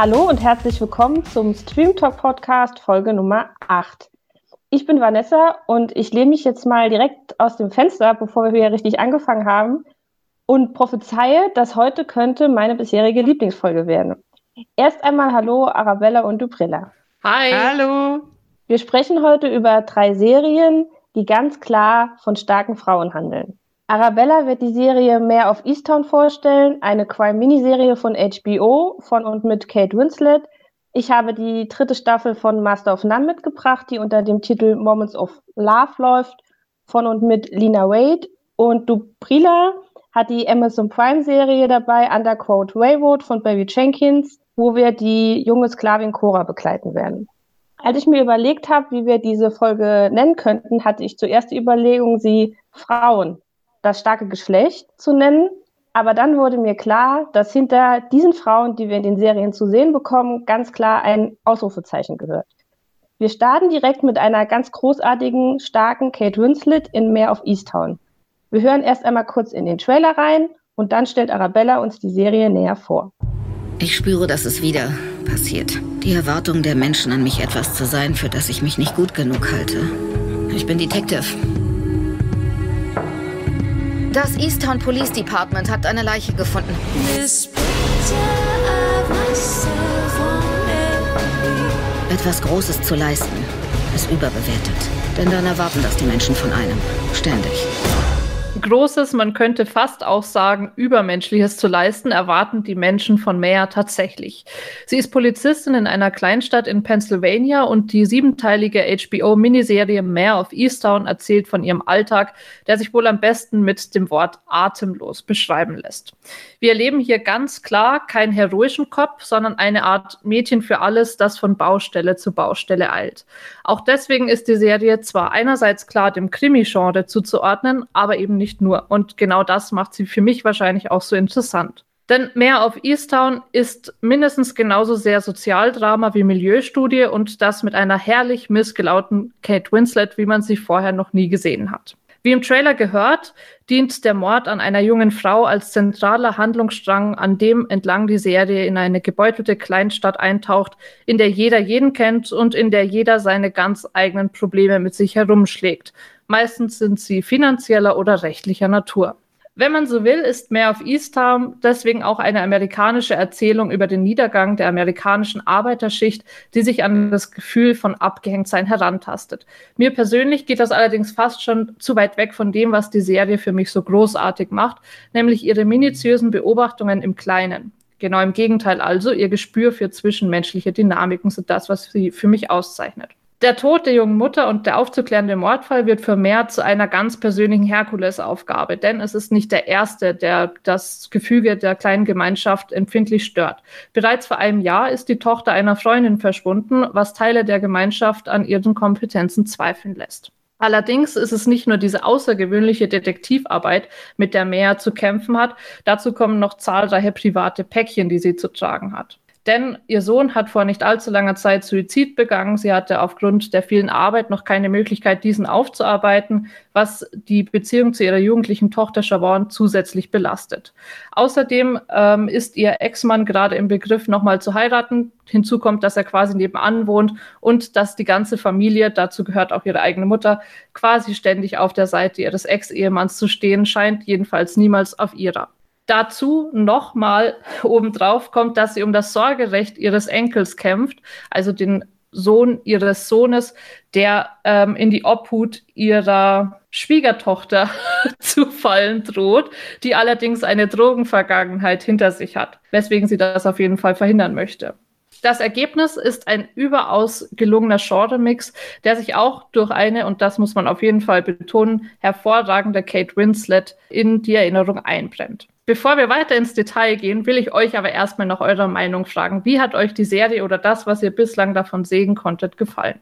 Hallo und herzlich willkommen zum Stream Talk Podcast Folge Nummer 8. Ich bin Vanessa und ich lehne mich jetzt mal direkt aus dem Fenster, bevor wir hier richtig angefangen haben, und prophezeie, dass heute könnte meine bisherige Lieblingsfolge werden. Erst einmal Hallo Arabella und Duprilla. Hi. Hallo. Wir sprechen heute über drei Serien, die ganz klar von starken Frauen handeln. Arabella wird die Serie mehr auf Easttown vorstellen, eine Crime-Miniserie von HBO von und mit Kate Winslet. Ich habe die dritte Staffel von Master of None mitgebracht, die unter dem Titel Moments of Love läuft, von und mit Lina Wade. Und Duprila hat die Amazon Prime-Serie dabei, Underquote Railroad von Baby Jenkins, wo wir die junge Sklavin Cora begleiten werden. Als ich mir überlegt habe, wie wir diese Folge nennen könnten, hatte ich zuerst die Überlegung, sie Frauen das starke Geschlecht zu nennen. Aber dann wurde mir klar, dass hinter diesen Frauen, die wir in den Serien zu sehen bekommen, ganz klar ein Ausrufezeichen gehört. Wir starten direkt mit einer ganz großartigen, starken Kate Winslet in Meer of Easttown. Wir hören erst einmal kurz in den Trailer rein und dann stellt Arabella uns die Serie näher vor. Ich spüre, dass es wieder passiert. Die Erwartung der Menschen an mich etwas zu sein, für das ich mich nicht gut genug halte. Ich bin Detective das Easttown Police Department hat eine Leiche gefunden. Etwas Großes zu leisten, ist überbewertet. Denn dann erwarten das die Menschen von einem. Ständig. Großes, man könnte fast auch sagen, Übermenschliches zu leisten, erwarten die Menschen von Maya tatsächlich. Sie ist Polizistin in einer Kleinstadt in Pennsylvania und die siebenteilige HBO-Miniserie Mare of Easttown erzählt von ihrem Alltag, der sich wohl am besten mit dem Wort atemlos beschreiben lässt. Wir erleben hier ganz klar keinen heroischen Kopf, sondern eine Art Mädchen für alles, das von Baustelle zu Baustelle eilt. Auch deswegen ist die Serie zwar einerseits klar dem Krimi-Genre zuzuordnen, aber eben nicht nur. Und genau das macht sie für mich wahrscheinlich auch so interessant. Denn mehr auf Easttown ist mindestens genauso sehr Sozialdrama wie Milieustudie und das mit einer herrlich missgelauten Kate Winslet, wie man sie vorher noch nie gesehen hat. Wie im Trailer gehört, dient der Mord an einer jungen Frau als zentraler Handlungsstrang, an dem entlang die Serie in eine gebeutelte Kleinstadt eintaucht, in der jeder jeden kennt und in der jeder seine ganz eigenen Probleme mit sich herumschlägt. Meistens sind sie finanzieller oder rechtlicher Natur. Wenn man so will, ist Mehr of Easttown deswegen auch eine amerikanische Erzählung über den Niedergang der amerikanischen Arbeiterschicht, die sich an das Gefühl von Abgehängtsein herantastet. Mir persönlich geht das allerdings fast schon zu weit weg von dem, was die Serie für mich so großartig macht, nämlich ihre minutiösen Beobachtungen im Kleinen. Genau im Gegenteil also, ihr Gespür für zwischenmenschliche Dynamiken sind das, was sie für mich auszeichnet. Der Tod der jungen Mutter und der aufzuklärende Mordfall wird für mehr zu einer ganz persönlichen Herkulesaufgabe, denn es ist nicht der erste, der das Gefüge der kleinen Gemeinschaft empfindlich stört. Bereits vor einem Jahr ist die Tochter einer Freundin verschwunden, was Teile der Gemeinschaft an ihren Kompetenzen zweifeln lässt. Allerdings ist es nicht nur diese außergewöhnliche Detektivarbeit, mit der Mehr zu kämpfen hat, dazu kommen noch zahlreiche private Päckchen, die sie zu tragen hat. Denn ihr Sohn hat vor nicht allzu langer Zeit Suizid begangen. Sie hatte aufgrund der vielen Arbeit noch keine Möglichkeit, diesen aufzuarbeiten, was die Beziehung zu ihrer jugendlichen Tochter Siobhan zusätzlich belastet. Außerdem ähm, ist ihr Ex-Mann gerade im Begriff, nochmal zu heiraten. Hinzu kommt, dass er quasi nebenan wohnt und dass die ganze Familie, dazu gehört auch ihre eigene Mutter, quasi ständig auf der Seite ihres Ex-Ehemanns zu stehen scheint, jedenfalls niemals auf ihrer. Dazu nochmal obendrauf kommt, dass sie um das Sorgerecht ihres Enkels kämpft, also den Sohn ihres Sohnes, der ähm, in die Obhut ihrer Schwiegertochter zu fallen droht, die allerdings eine Drogenvergangenheit hinter sich hat, weswegen sie das auf jeden Fall verhindern möchte. Das Ergebnis ist ein überaus gelungener Genre-Mix, der sich auch durch eine, und das muss man auf jeden Fall betonen, hervorragende Kate Winslet in die Erinnerung einbrennt. Bevor wir weiter ins Detail gehen, will ich euch aber erstmal nach eurer Meinung fragen. Wie hat euch die Serie oder das, was ihr bislang davon sehen konntet, gefallen?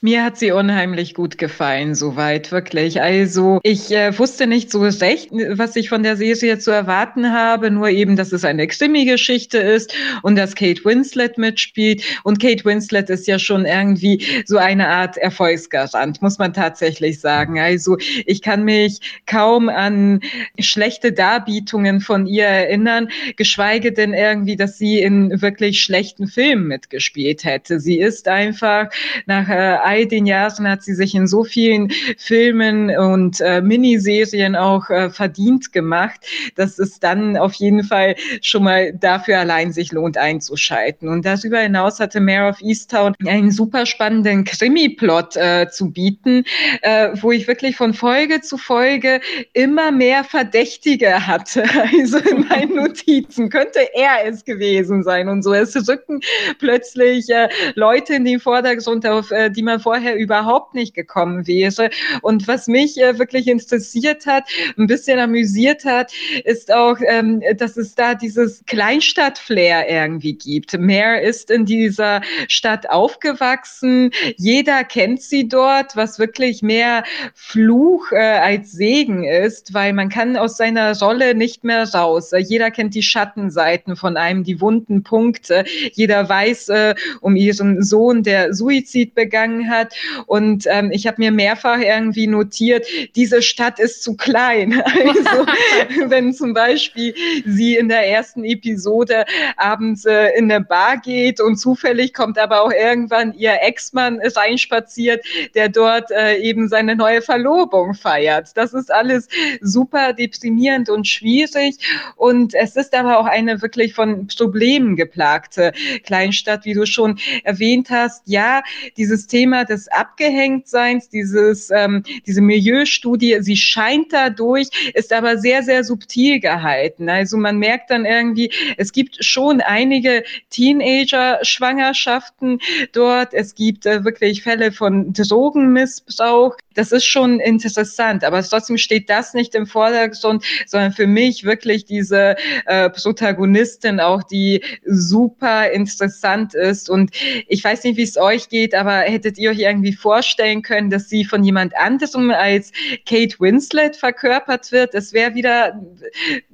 Mir hat sie unheimlich gut gefallen, soweit, wirklich. Also ich äh, wusste nicht so recht, was ich von der Serie zu erwarten habe, nur eben, dass es eine Krimi-Geschichte ist und dass Kate Winslet mitspielt. Und Kate Winslet ist ja schon irgendwie so eine Art Erfolgsgarant, muss man tatsächlich sagen. Also ich kann mich kaum an schlechte Darbietungen von ihr erinnern, geschweige denn irgendwie, dass sie in wirklich schlechten Filmen mitgespielt hätte. Sie ist einfach nach äh, all den Jahren hat sie sich in so vielen Filmen und äh, Miniserien auch äh, verdient gemacht, dass es dann auf jeden Fall schon mal dafür allein sich lohnt einzuschalten. Und darüber hinaus hatte Mayor of Easttown einen super spannenden Krimi-Plot äh, zu bieten, äh, wo ich wirklich von Folge zu Folge immer mehr Verdächtige hatte. Also in meinen Notizen könnte er es gewesen sein und so. Es rücken plötzlich äh, Leute in den Vordergrund, auf äh, die man vorher überhaupt nicht gekommen wäre. Und was mich äh, wirklich interessiert hat, ein bisschen amüsiert hat, ist auch, ähm, dass es da dieses Kleinstadt-Flair irgendwie gibt. Mare ist in dieser Stadt aufgewachsen. Jeder kennt sie dort, was wirklich mehr Fluch äh, als Segen ist, weil man kann aus seiner Rolle nicht mehr raus. Jeder kennt die Schattenseiten von einem, die wunden Punkte. Jeder weiß äh, um ihren Sohn, der Suizid begangen hat. Und ähm, ich habe mir mehrfach irgendwie notiert, diese Stadt ist zu klein. Also wenn zum Beispiel sie in der ersten Episode abends äh, in eine Bar geht und zufällig kommt aber auch irgendwann ihr Ex-Mann reinspaziert, der dort äh, eben seine neue Verlobung feiert. Das ist alles super deprimierend und schwierig. Und es ist aber auch eine wirklich von Problemen geplagte Kleinstadt, wie du schon erwähnt hast. Ja, dieses Thema des Abgehängtseins, dieses, ähm, diese Milieustudie, sie scheint dadurch, ist aber sehr, sehr subtil gehalten. Also man merkt dann irgendwie, es gibt schon einige Teenager-Schwangerschaften dort. Es gibt äh, wirklich Fälle von Drogenmissbrauch. Das ist schon interessant, aber trotzdem steht das nicht im Vordergrund, sondern für mich wirklich diese äh, Protagonistin auch, die super interessant ist. Und ich weiß nicht, wie es euch geht, aber hättet ihr euch irgendwie vorstellen können, dass sie von jemand anderem als Kate Winslet verkörpert wird? Es wäre wieder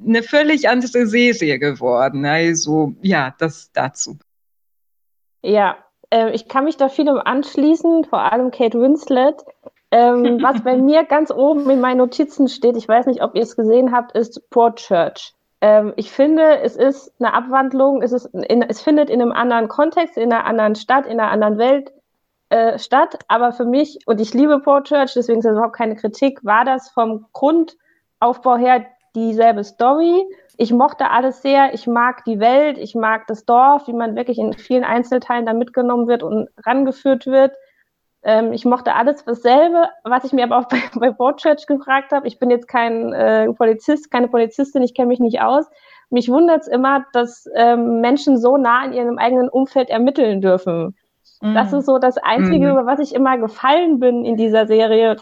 eine völlig andere Serie geworden. Also ja, das dazu. Ja, äh, ich kann mich da vielem anschließen, vor allem Kate Winslet. Ähm, was bei mir ganz oben in meinen Notizen steht, ich weiß nicht, ob ihr es gesehen habt, ist Port Church. Ähm, ich finde, es ist eine Abwandlung, es, ist in, es findet in einem anderen Kontext, in einer anderen Stadt, in einer anderen Welt äh, statt. Aber für mich, und ich liebe Church, deswegen ist das überhaupt keine Kritik, war das vom Grundaufbau her dieselbe Story. Ich mochte alles sehr. Ich mag die Welt, ich mag das Dorf, wie man wirklich in vielen Einzelteilen da mitgenommen wird und rangeführt wird. Ähm, ich mochte alles dasselbe, was ich mir aber auch bei, bei Port Church gefragt habe. Ich bin jetzt kein äh, Polizist, keine Polizistin, ich kenne mich nicht aus. Mich wundert es immer, dass ähm, Menschen so nah in ihrem eigenen Umfeld ermitteln dürfen. Das mhm. ist so das Einzige, mhm. über was ich immer gefallen bin in dieser Serie,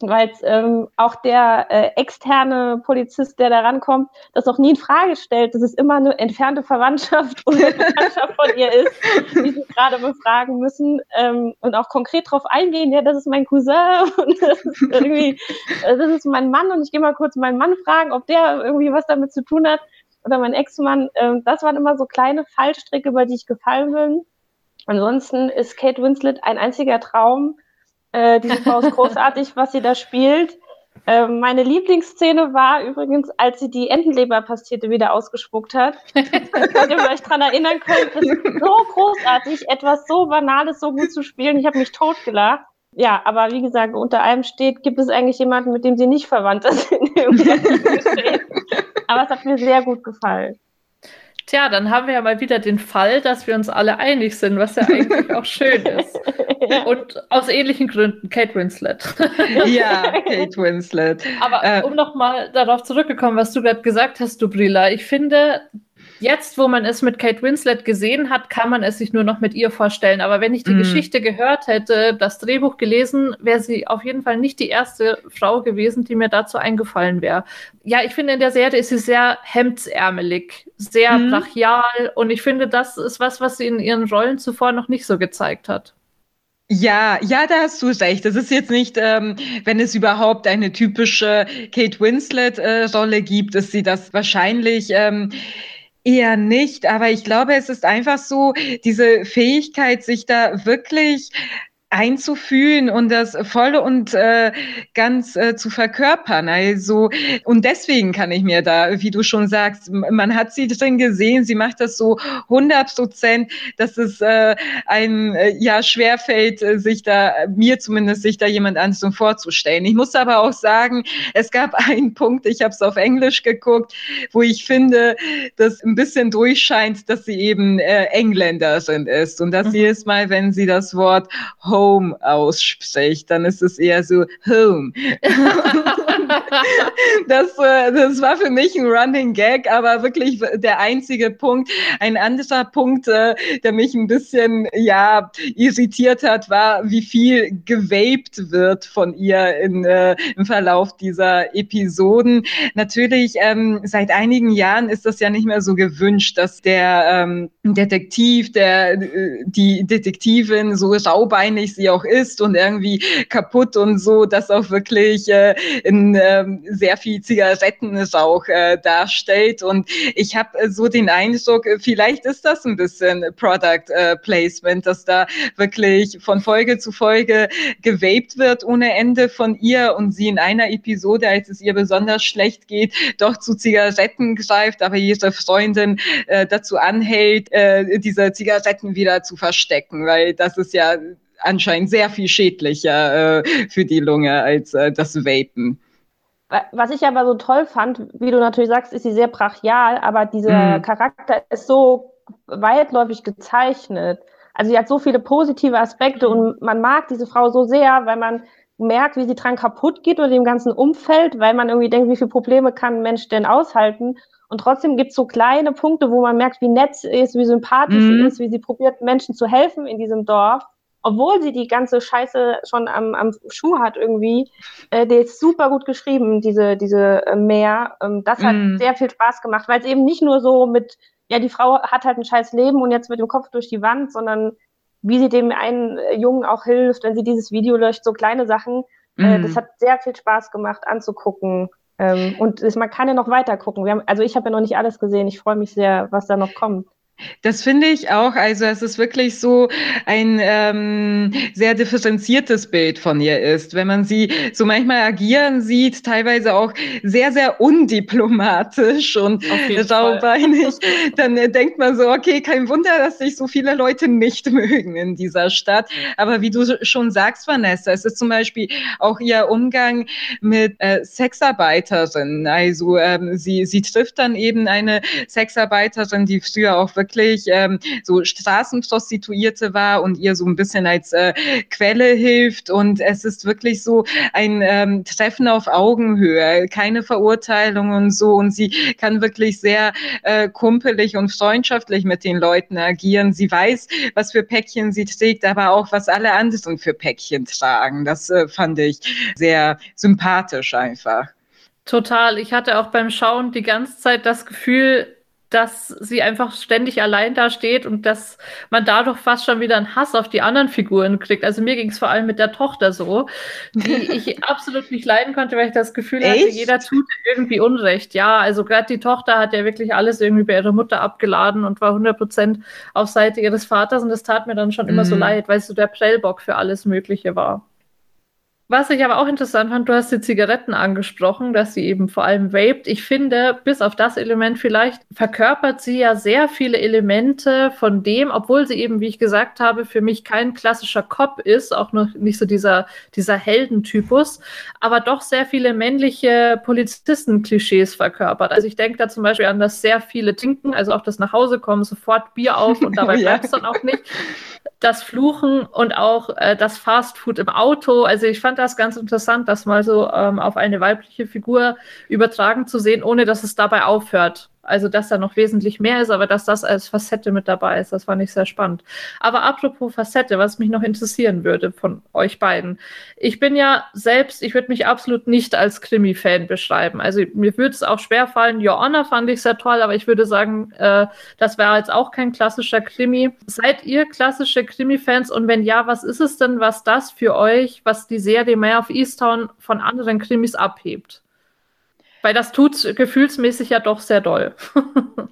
weil ähm, auch der äh, externe Polizist, der da rankommt, das auch nie in Frage stellt, dass es immer eine entfernte Verwandtschaft oder Bekanntschaft von ihr ist, die sie gerade befragen müssen ähm, und auch konkret darauf eingehen, ja, das ist mein Cousin und das ist irgendwie, äh, das ist mein Mann und ich gehe mal kurz meinen Mann fragen, ob der irgendwie was damit zu tun hat oder mein Ex-Mann. Ähm, das waren immer so kleine Fallstricke, über die ich gefallen bin. Ansonsten ist Kate Winslet ein einziger Traum. Äh, diese Frau ist großartig, was sie da spielt. Äh, meine Lieblingsszene war übrigens, als sie die Entenleberpastete wieder ausgespuckt hat. Könnt ihr euch daran erinnern können, das ist so großartig, etwas so Banales so gut zu spielen. Ich habe mich totgelacht. Ja, aber wie gesagt, unter allem steht, gibt es eigentlich jemanden, mit dem sie nicht verwandt sind. aber es hat mir sehr gut gefallen. Tja, dann haben wir ja mal wieder den Fall, dass wir uns alle einig sind, was ja eigentlich auch schön ist. ja. Und aus ähnlichen Gründen, Kate Winslet. ja, Kate Winslet. Aber äh, um nochmal darauf zurückzukommen, was du gerade gesagt hast, Dubrila, ich finde, Jetzt, wo man es mit Kate Winslet gesehen hat, kann man es sich nur noch mit ihr vorstellen. Aber wenn ich die mm. Geschichte gehört hätte, das Drehbuch gelesen, wäre sie auf jeden Fall nicht die erste Frau gewesen, die mir dazu eingefallen wäre. Ja, ich finde, in der Serie ist sie sehr hemdsärmelig, sehr mm. brachial. Und ich finde, das ist was, was sie in ihren Rollen zuvor noch nicht so gezeigt hat. Ja, ja, da hast du recht. Das ist jetzt nicht, ähm, wenn es überhaupt eine typische Kate Winslet-Rolle äh, gibt, ist sie das wahrscheinlich. Ähm, Eher nicht, aber ich glaube, es ist einfach so, diese Fähigkeit, sich da wirklich einzufühlen und das voll und äh, ganz äh, zu verkörpern. Also und deswegen kann ich mir da, wie du schon sagst, man hat sie drin gesehen, sie macht das so 100 Prozent, dass es äh, ein äh, ja schwerfällt, äh, sich da mir zumindest sich da jemand anderes vorzustellen. Ich muss aber auch sagen, es gab einen Punkt, ich habe es auf Englisch geguckt, wo ich finde, dass ein bisschen durchscheint, dass sie eben äh, Engländerin ist und dass mhm. jedes Mal, wenn sie das Wort Home ausspricht, dann ist es eher so Home. das, äh, das war für mich ein Running Gag, aber wirklich der einzige Punkt. Ein anderer Punkt, äh, der mich ein bisschen ja irritiert hat, war, wie viel gewaped wird von ihr in, äh, im Verlauf dieser Episoden. Natürlich, ähm, seit einigen Jahren ist das ja nicht mehr so gewünscht, dass der ähm, Detektiv, der äh, die Detektivin so saubeinig sie auch ist und irgendwie kaputt und so, das auch wirklich äh, in äh, sehr viel Zigarettenrauch äh, darstellt. Und ich habe äh, so den Eindruck, vielleicht ist das ein bisschen Product äh, Placement, dass da wirklich von Folge zu Folge gewaped wird ohne Ende von ihr und sie in einer Episode, als es ihr besonders schlecht geht, doch zu Zigaretten greift, aber ihre Freundin äh, dazu anhält, äh, diese Zigaretten wieder zu verstecken, weil das ist ja anscheinend sehr viel schädlicher äh, für die Lunge als äh, das Vapen. Was ich aber so toll fand, wie du natürlich sagst, ist sie sehr brachial, aber dieser mhm. Charakter ist so weitläufig gezeichnet. Also sie hat so viele positive Aspekte und man mag diese Frau so sehr, weil man merkt, wie sie dran kaputt geht oder dem ganzen Umfeld, weil man irgendwie denkt, wie viele Probleme kann ein Mensch denn aushalten. Und trotzdem gibt es so kleine Punkte, wo man merkt, wie nett sie ist, wie sympathisch mhm. sie ist, wie sie probiert, Menschen zu helfen in diesem Dorf obwohl sie die ganze Scheiße schon am, am Schuh hat irgendwie, äh, der ist super gut geschrieben, diese, diese äh, Meer. Ähm, das hat mm. sehr viel Spaß gemacht, weil es eben nicht nur so mit, ja, die Frau hat halt ein scheiß Leben und jetzt mit dem Kopf durch die Wand, sondern wie sie dem einen äh, Jungen auch hilft, wenn sie dieses Video löscht, so kleine Sachen. Äh, mm. das hat sehr viel Spaß gemacht anzugucken. Ähm, und das, man kann ja noch weiter gucken. Haben, also ich habe ja noch nicht alles gesehen. Ich freue mich sehr, was da noch kommt. Das finde ich auch. Also es ist wirklich so ein ähm, sehr differenziertes Bild von ihr ist. Wenn man sie so manchmal agieren sieht, teilweise auch sehr, sehr undiplomatisch und saubeinig, dann äh, denkt man so, okay, kein Wunder, dass sich so viele Leute nicht mögen in dieser Stadt. Aber wie du schon sagst, Vanessa, es ist zum Beispiel auch ihr Umgang mit äh, Sexarbeiterinnen. Also ähm, sie, sie trifft dann eben eine Sexarbeiterin, die früher auch wirklich wirklich ähm, so Straßenprostituierte war und ihr so ein bisschen als äh, Quelle hilft. Und es ist wirklich so ein ähm, Treffen auf Augenhöhe, keine Verurteilung und so. Und sie kann wirklich sehr äh, kumpelig und freundschaftlich mit den Leuten agieren. Sie weiß, was für Päckchen sie trägt, aber auch, was alle anderen für Päckchen tragen. Das äh, fand ich sehr sympathisch einfach. Total. Ich hatte auch beim Schauen die ganze Zeit das Gefühl, dass sie einfach ständig allein da steht und dass man dadurch fast schon wieder einen Hass auf die anderen Figuren kriegt. Also mir ging es vor allem mit der Tochter so, die ich absolut nicht leiden konnte, weil ich das Gefühl Echt? hatte, jeder tut irgendwie Unrecht. Ja, also gerade die Tochter hat ja wirklich alles irgendwie bei ihrer Mutter abgeladen und war 100% auf Seite ihres Vaters und das tat mir dann schon mhm. immer so mhm. leid, weil es so der Prellbock für alles Mögliche war. Was ich aber auch interessant fand, du hast die Zigaretten angesprochen, dass sie eben vor allem vaped. Ich finde, bis auf das Element vielleicht, verkörpert sie ja sehr viele Elemente von dem, obwohl sie eben, wie ich gesagt habe, für mich kein klassischer Cop ist, auch noch nicht so dieser, dieser Heldentypus, aber doch sehr viele männliche Polizisten-Klischees verkörpert. Also ich denke da zum Beispiel an das sehr viele Trinken, also auch das nach Hause kommen, sofort Bier auf und dabei ja. bleibt es dann auch nicht das Fluchen und auch äh, das Fastfood im Auto. Also ich fand das ganz interessant, das mal so ähm, auf eine weibliche Figur übertragen zu sehen, ohne dass es dabei aufhört. Also, dass da noch wesentlich mehr ist, aber dass das als Facette mit dabei ist, das fand ich sehr spannend. Aber apropos Facette, was mich noch interessieren würde von euch beiden. Ich bin ja selbst, ich würde mich absolut nicht als Krimi-Fan beschreiben. Also, mir würde es auch schwer fallen. Your Honor fand ich sehr toll, aber ich würde sagen, äh, das wäre jetzt auch kein klassischer Krimi. Seid ihr klassische Krimi-Fans? Und wenn ja, was ist es denn, was das für euch, was die Serie Mare of Easttown von anderen Krimis abhebt? Weil das tut gefühlsmäßig ja doch sehr doll.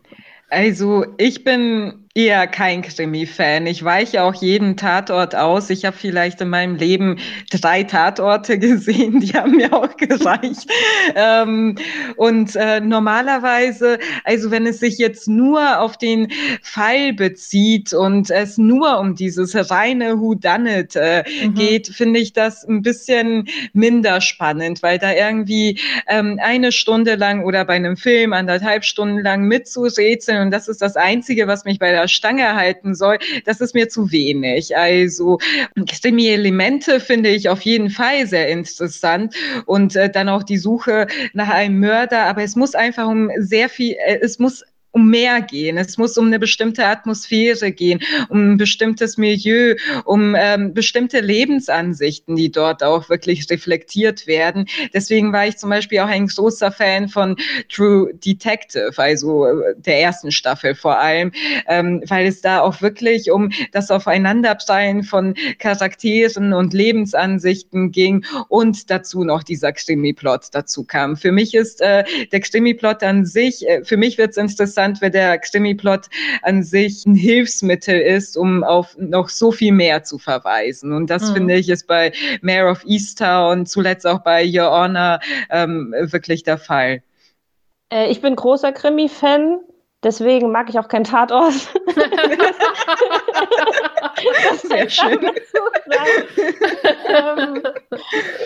also ich bin eher kein Krimi-Fan. Ich weiche auch jeden Tatort aus. Ich habe vielleicht in meinem Leben drei Tatorte gesehen, die haben mir auch gereicht. ähm, und äh, normalerweise, also wenn es sich jetzt nur auf den Fall bezieht und es nur um dieses reine Whodunit äh, mhm. geht, finde ich das ein bisschen minder spannend, weil da irgendwie ähm, eine Stunde lang oder bei einem Film anderthalb Stunden lang mitzurätseln und das ist das Einzige, was mich bei der Stange halten soll, das ist mir zu wenig. Also Krimi-Elemente finde ich auf jeden Fall sehr interessant und äh, dann auch die Suche nach einem Mörder, aber es muss einfach um sehr viel, äh, es muss um mehr gehen. Es muss um eine bestimmte Atmosphäre gehen, um ein bestimmtes Milieu, um ähm, bestimmte Lebensansichten, die dort auch wirklich reflektiert werden. Deswegen war ich zum Beispiel auch ein großer Fan von True Detective, also äh, der ersten Staffel vor allem, ähm, weil es da auch wirklich um das Aufeinanderprallen von Charakteren und Lebensansichten ging und dazu noch dieser Krimi-Plot dazu kam. Für mich ist äh, der Krimi-Plot an sich, äh, für mich wird es interessant, interessant, wenn der Krimi-Plot an sich ein Hilfsmittel ist, um auf noch so viel mehr zu verweisen. Und das mhm. finde ich ist bei Mayor of Easttown, zuletzt auch bei Your Honor ähm, wirklich der Fall. Äh, ich bin großer Krimi-Fan. Deswegen mag ich auch keinen Tatort. das Sehr schön. ähm,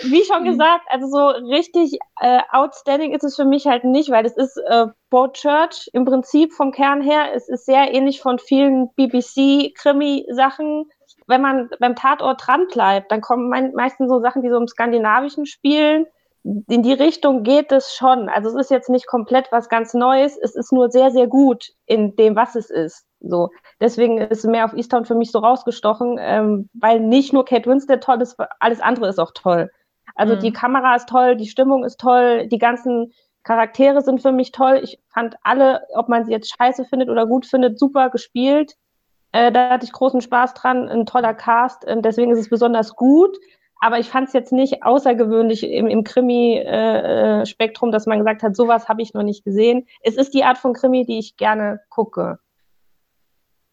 wie schon gesagt, also so richtig äh, outstanding ist es für mich halt nicht, weil es ist äh, Boat Church im Prinzip vom Kern her. Es ist sehr ähnlich von vielen BBC-Krimi-Sachen. Wenn man beim Tatort dran bleibt, dann kommen meistens so Sachen, die so im Skandinavischen spielen in die Richtung geht es schon. Also es ist jetzt nicht komplett was ganz Neues, es ist nur sehr, sehr gut in dem, was es ist. So. Deswegen ist mehr auf Easttown für mich so rausgestochen, ähm, weil nicht nur Kate Winslet toll ist, alles andere ist auch toll. Also mhm. die Kamera ist toll, die Stimmung ist toll, die ganzen Charaktere sind für mich toll. Ich fand alle, ob man sie jetzt scheiße findet oder gut findet, super gespielt. Äh, da hatte ich großen Spaß dran, ein toller Cast, äh, deswegen ist es besonders gut. Aber ich fand es jetzt nicht außergewöhnlich im, im Krimi-Spektrum, äh, dass man gesagt hat, sowas habe ich noch nicht gesehen. Es ist die Art von Krimi, die ich gerne gucke.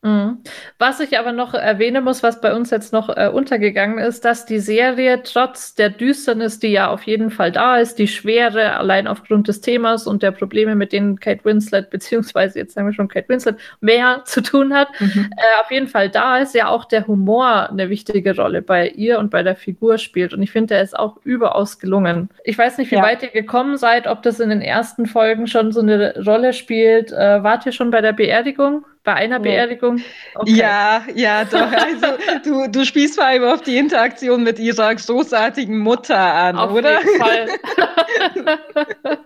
Mhm. Was ich aber noch erwähnen muss, was bei uns jetzt noch äh, untergegangen ist, dass die Serie trotz der Düsternis, die ja auf jeden Fall da ist, die Schwere allein aufgrund des Themas und der Probleme, mit denen Kate Winslet, beziehungsweise jetzt sagen wir schon Kate Winslet, mehr zu tun hat, mhm. äh, auf jeden Fall da ist, ja auch der Humor eine wichtige Rolle bei ihr und bei der Figur spielt. Und ich finde, er ist auch überaus gelungen. Ich weiß nicht, wie ja. weit ihr gekommen seid, ob das in den ersten Folgen schon so eine Rolle spielt. Äh, wart ihr schon bei der Beerdigung? Bei einer Beerdigung? Okay. Ja, ja, doch. Also du, du spielst vor allem auf die Interaktion mit ihrer großartigen Mutter an, auf oder? Jeden Fall.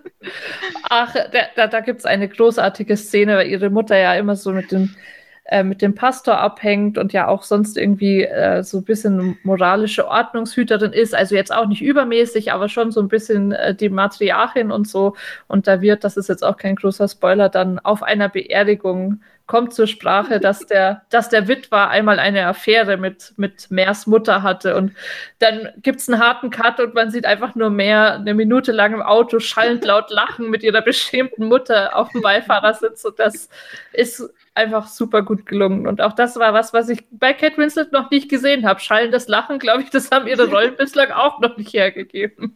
Ach, da, da, da gibt es eine großartige Szene, weil ihre Mutter ja immer so mit dem, äh, mit dem Pastor abhängt und ja auch sonst irgendwie äh, so ein bisschen moralische Ordnungshüterin ist. Also jetzt auch nicht übermäßig, aber schon so ein bisschen äh, die Matriarchin und so. Und da wird, das ist jetzt auch kein großer Spoiler, dann auf einer Beerdigung kommt zur Sprache, dass der, dass der Witwer einmal eine Affäre mit, mit Meers Mutter hatte. Und dann gibt es einen harten Cut und man sieht einfach nur mehr eine Minute lang im Auto schallend laut lachen mit ihrer beschämten Mutter auf dem Beifahrersitz. Und das ist einfach super gut gelungen. Und auch das war was, was ich bei Kate Winslet noch nicht gesehen habe. Schallendes Lachen, glaube ich, das haben ihre Rollen bislang auch noch nicht hergegeben.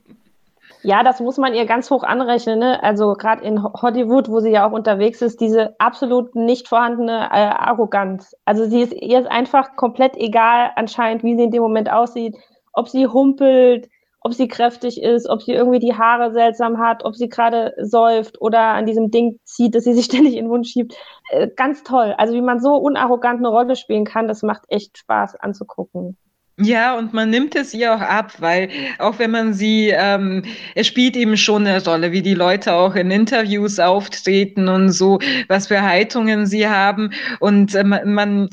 Ja, das muss man ihr ganz hoch anrechnen. Ne? Also gerade in Hollywood, wo sie ja auch unterwegs ist, diese absolut nicht vorhandene äh, Arroganz. Also sie ist ihr ist einfach komplett egal anscheinend, wie sie in dem Moment aussieht, ob sie humpelt, ob sie kräftig ist, ob sie irgendwie die Haare seltsam hat, ob sie gerade säuft oder an diesem Ding zieht, dass sie sich ständig in den Mund schiebt. Äh, ganz toll. Also wie man so unarrogant eine Rolle spielen kann, das macht echt Spaß anzugucken. Ja, und man nimmt es ihr auch ab, weil auch wenn man sie, ähm, es spielt eben schon eine Rolle, wie die Leute auch in Interviews auftreten und so, was für Haltungen sie haben. Und äh, man,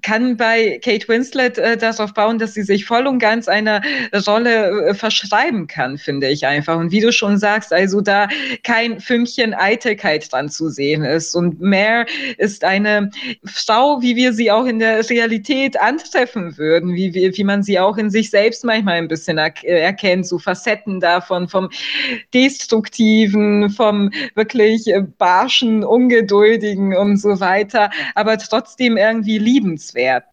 kann bei Kate Winslet äh, darauf bauen, dass sie sich voll und ganz einer Rolle äh, verschreiben kann, finde ich einfach. Und wie du schon sagst, also da kein Fünkchen Eitelkeit dran zu sehen ist. Und Mare ist eine Frau, wie wir sie auch in der Realität antreffen würden, wie, wie, wie man sie auch in sich selbst manchmal ein bisschen er erkennt, so Facetten davon, vom Destruktiven, vom wirklich äh, barschen, Ungeduldigen und so weiter, aber trotzdem irgendwie liebend liebenswert.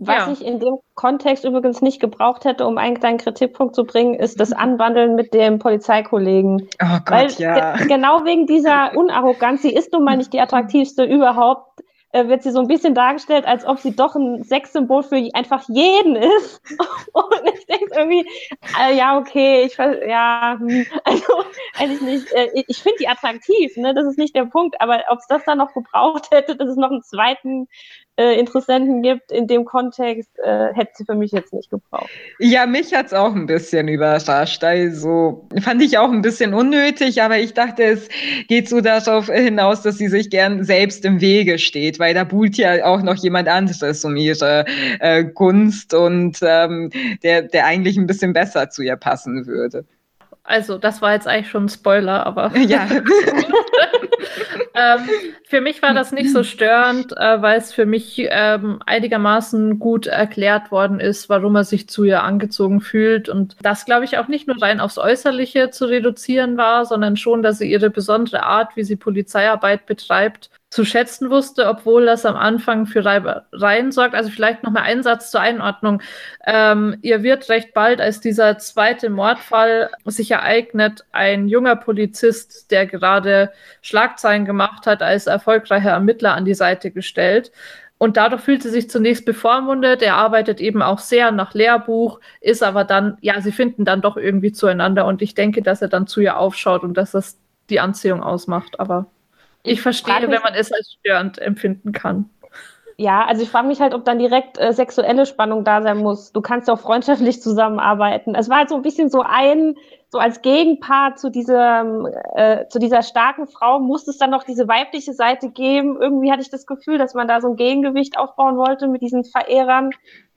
Was ja. ich in dem Kontext übrigens nicht gebraucht hätte, um einen kleinen Kritikpunkt zu bringen, ist das Anwandeln mit dem Polizeikollegen. Oh Gott, Weil ja. Ge genau wegen dieser Unarroganz, sie ist nun mal nicht die attraktivste überhaupt, äh, wird sie so ein bisschen dargestellt, als ob sie doch ein Sexsymbol für einfach jeden ist. Und ich denke irgendwie, äh, ja, okay, ich ja, hm, also, weiß nicht, äh, ich finde die attraktiv, ne? Das ist nicht der Punkt, aber ob es das dann noch gebraucht hätte, dass es noch einen zweiten äh, Interessenten gibt in dem Kontext, äh, hätte sie für mich jetzt nicht gebraucht. Ja, mich hat es auch ein bisschen überrascht. Also fand ich auch ein bisschen unnötig, aber ich dachte, es geht so darauf hinaus, dass sie sich gern selbst im Wege steht, weil da buhlt ja auch noch jemand anderes um ihre äh, Gunst und ähm, der, der eigentlich ein bisschen besser zu ihr passen würde. Also, das war jetzt eigentlich schon ein Spoiler, aber. Ja. ähm, für mich war das nicht so störend, äh, weil es für mich ähm, einigermaßen gut erklärt worden ist, warum er sich zu ihr angezogen fühlt. Und das, glaube ich, auch nicht nur rein aufs Äußerliche zu reduzieren war, sondern schon, dass sie ihre besondere Art, wie sie Polizeiarbeit betreibt, zu schätzen wusste, obwohl das am Anfang für Reibereien sorgt. Also vielleicht noch mal ein Satz zur Einordnung. Ähm, ihr wird recht bald, als dieser zweite Mordfall sich ereignet, ein junger Polizist, der gerade Schlagzeilen gemacht hat, als erfolgreicher Ermittler an die Seite gestellt. Und dadurch fühlt sie sich zunächst bevormundet. Er arbeitet eben auch sehr nach Lehrbuch, ist aber dann, ja, sie finden dann doch irgendwie zueinander. Und ich denke, dass er dann zu ihr aufschaut und dass das die Anziehung ausmacht. Aber ich verstehe, wenn man es als störend empfinden kann. Ja, also ich frage mich halt, ob dann direkt äh, sexuelle Spannung da sein muss. Du kannst ja auch freundschaftlich zusammenarbeiten. Es war halt so ein bisschen so ein, so als Gegenpart zu dieser, äh, zu dieser starken Frau muss es dann noch diese weibliche Seite geben. Irgendwie hatte ich das Gefühl, dass man da so ein Gegengewicht aufbauen wollte mit diesen Verehrern.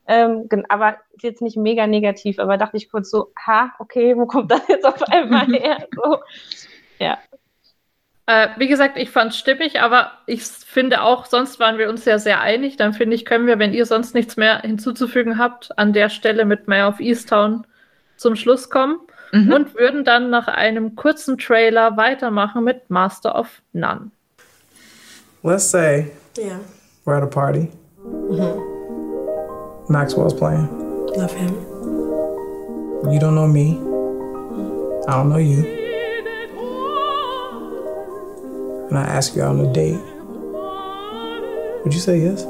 Ähm, aber jetzt nicht mega negativ, aber dachte ich kurz so, ha, okay, wo kommt das jetzt auf einmal her? So, ja. Äh, wie gesagt, ich fand es stimmig, aber ich finde auch, sonst waren wir uns ja sehr einig. Dann finde ich, können wir, wenn ihr sonst nichts mehr hinzuzufügen habt, an der Stelle mit Mayor of Easttown zum Schluss kommen mhm. und würden dann nach einem kurzen Trailer weitermachen mit Master of None. Let's say yeah. we're at a party. Mm-hmm. Maxwell's playing. Love him. You don't know me. I don't know you. And I ask you out on a date, would you say yes?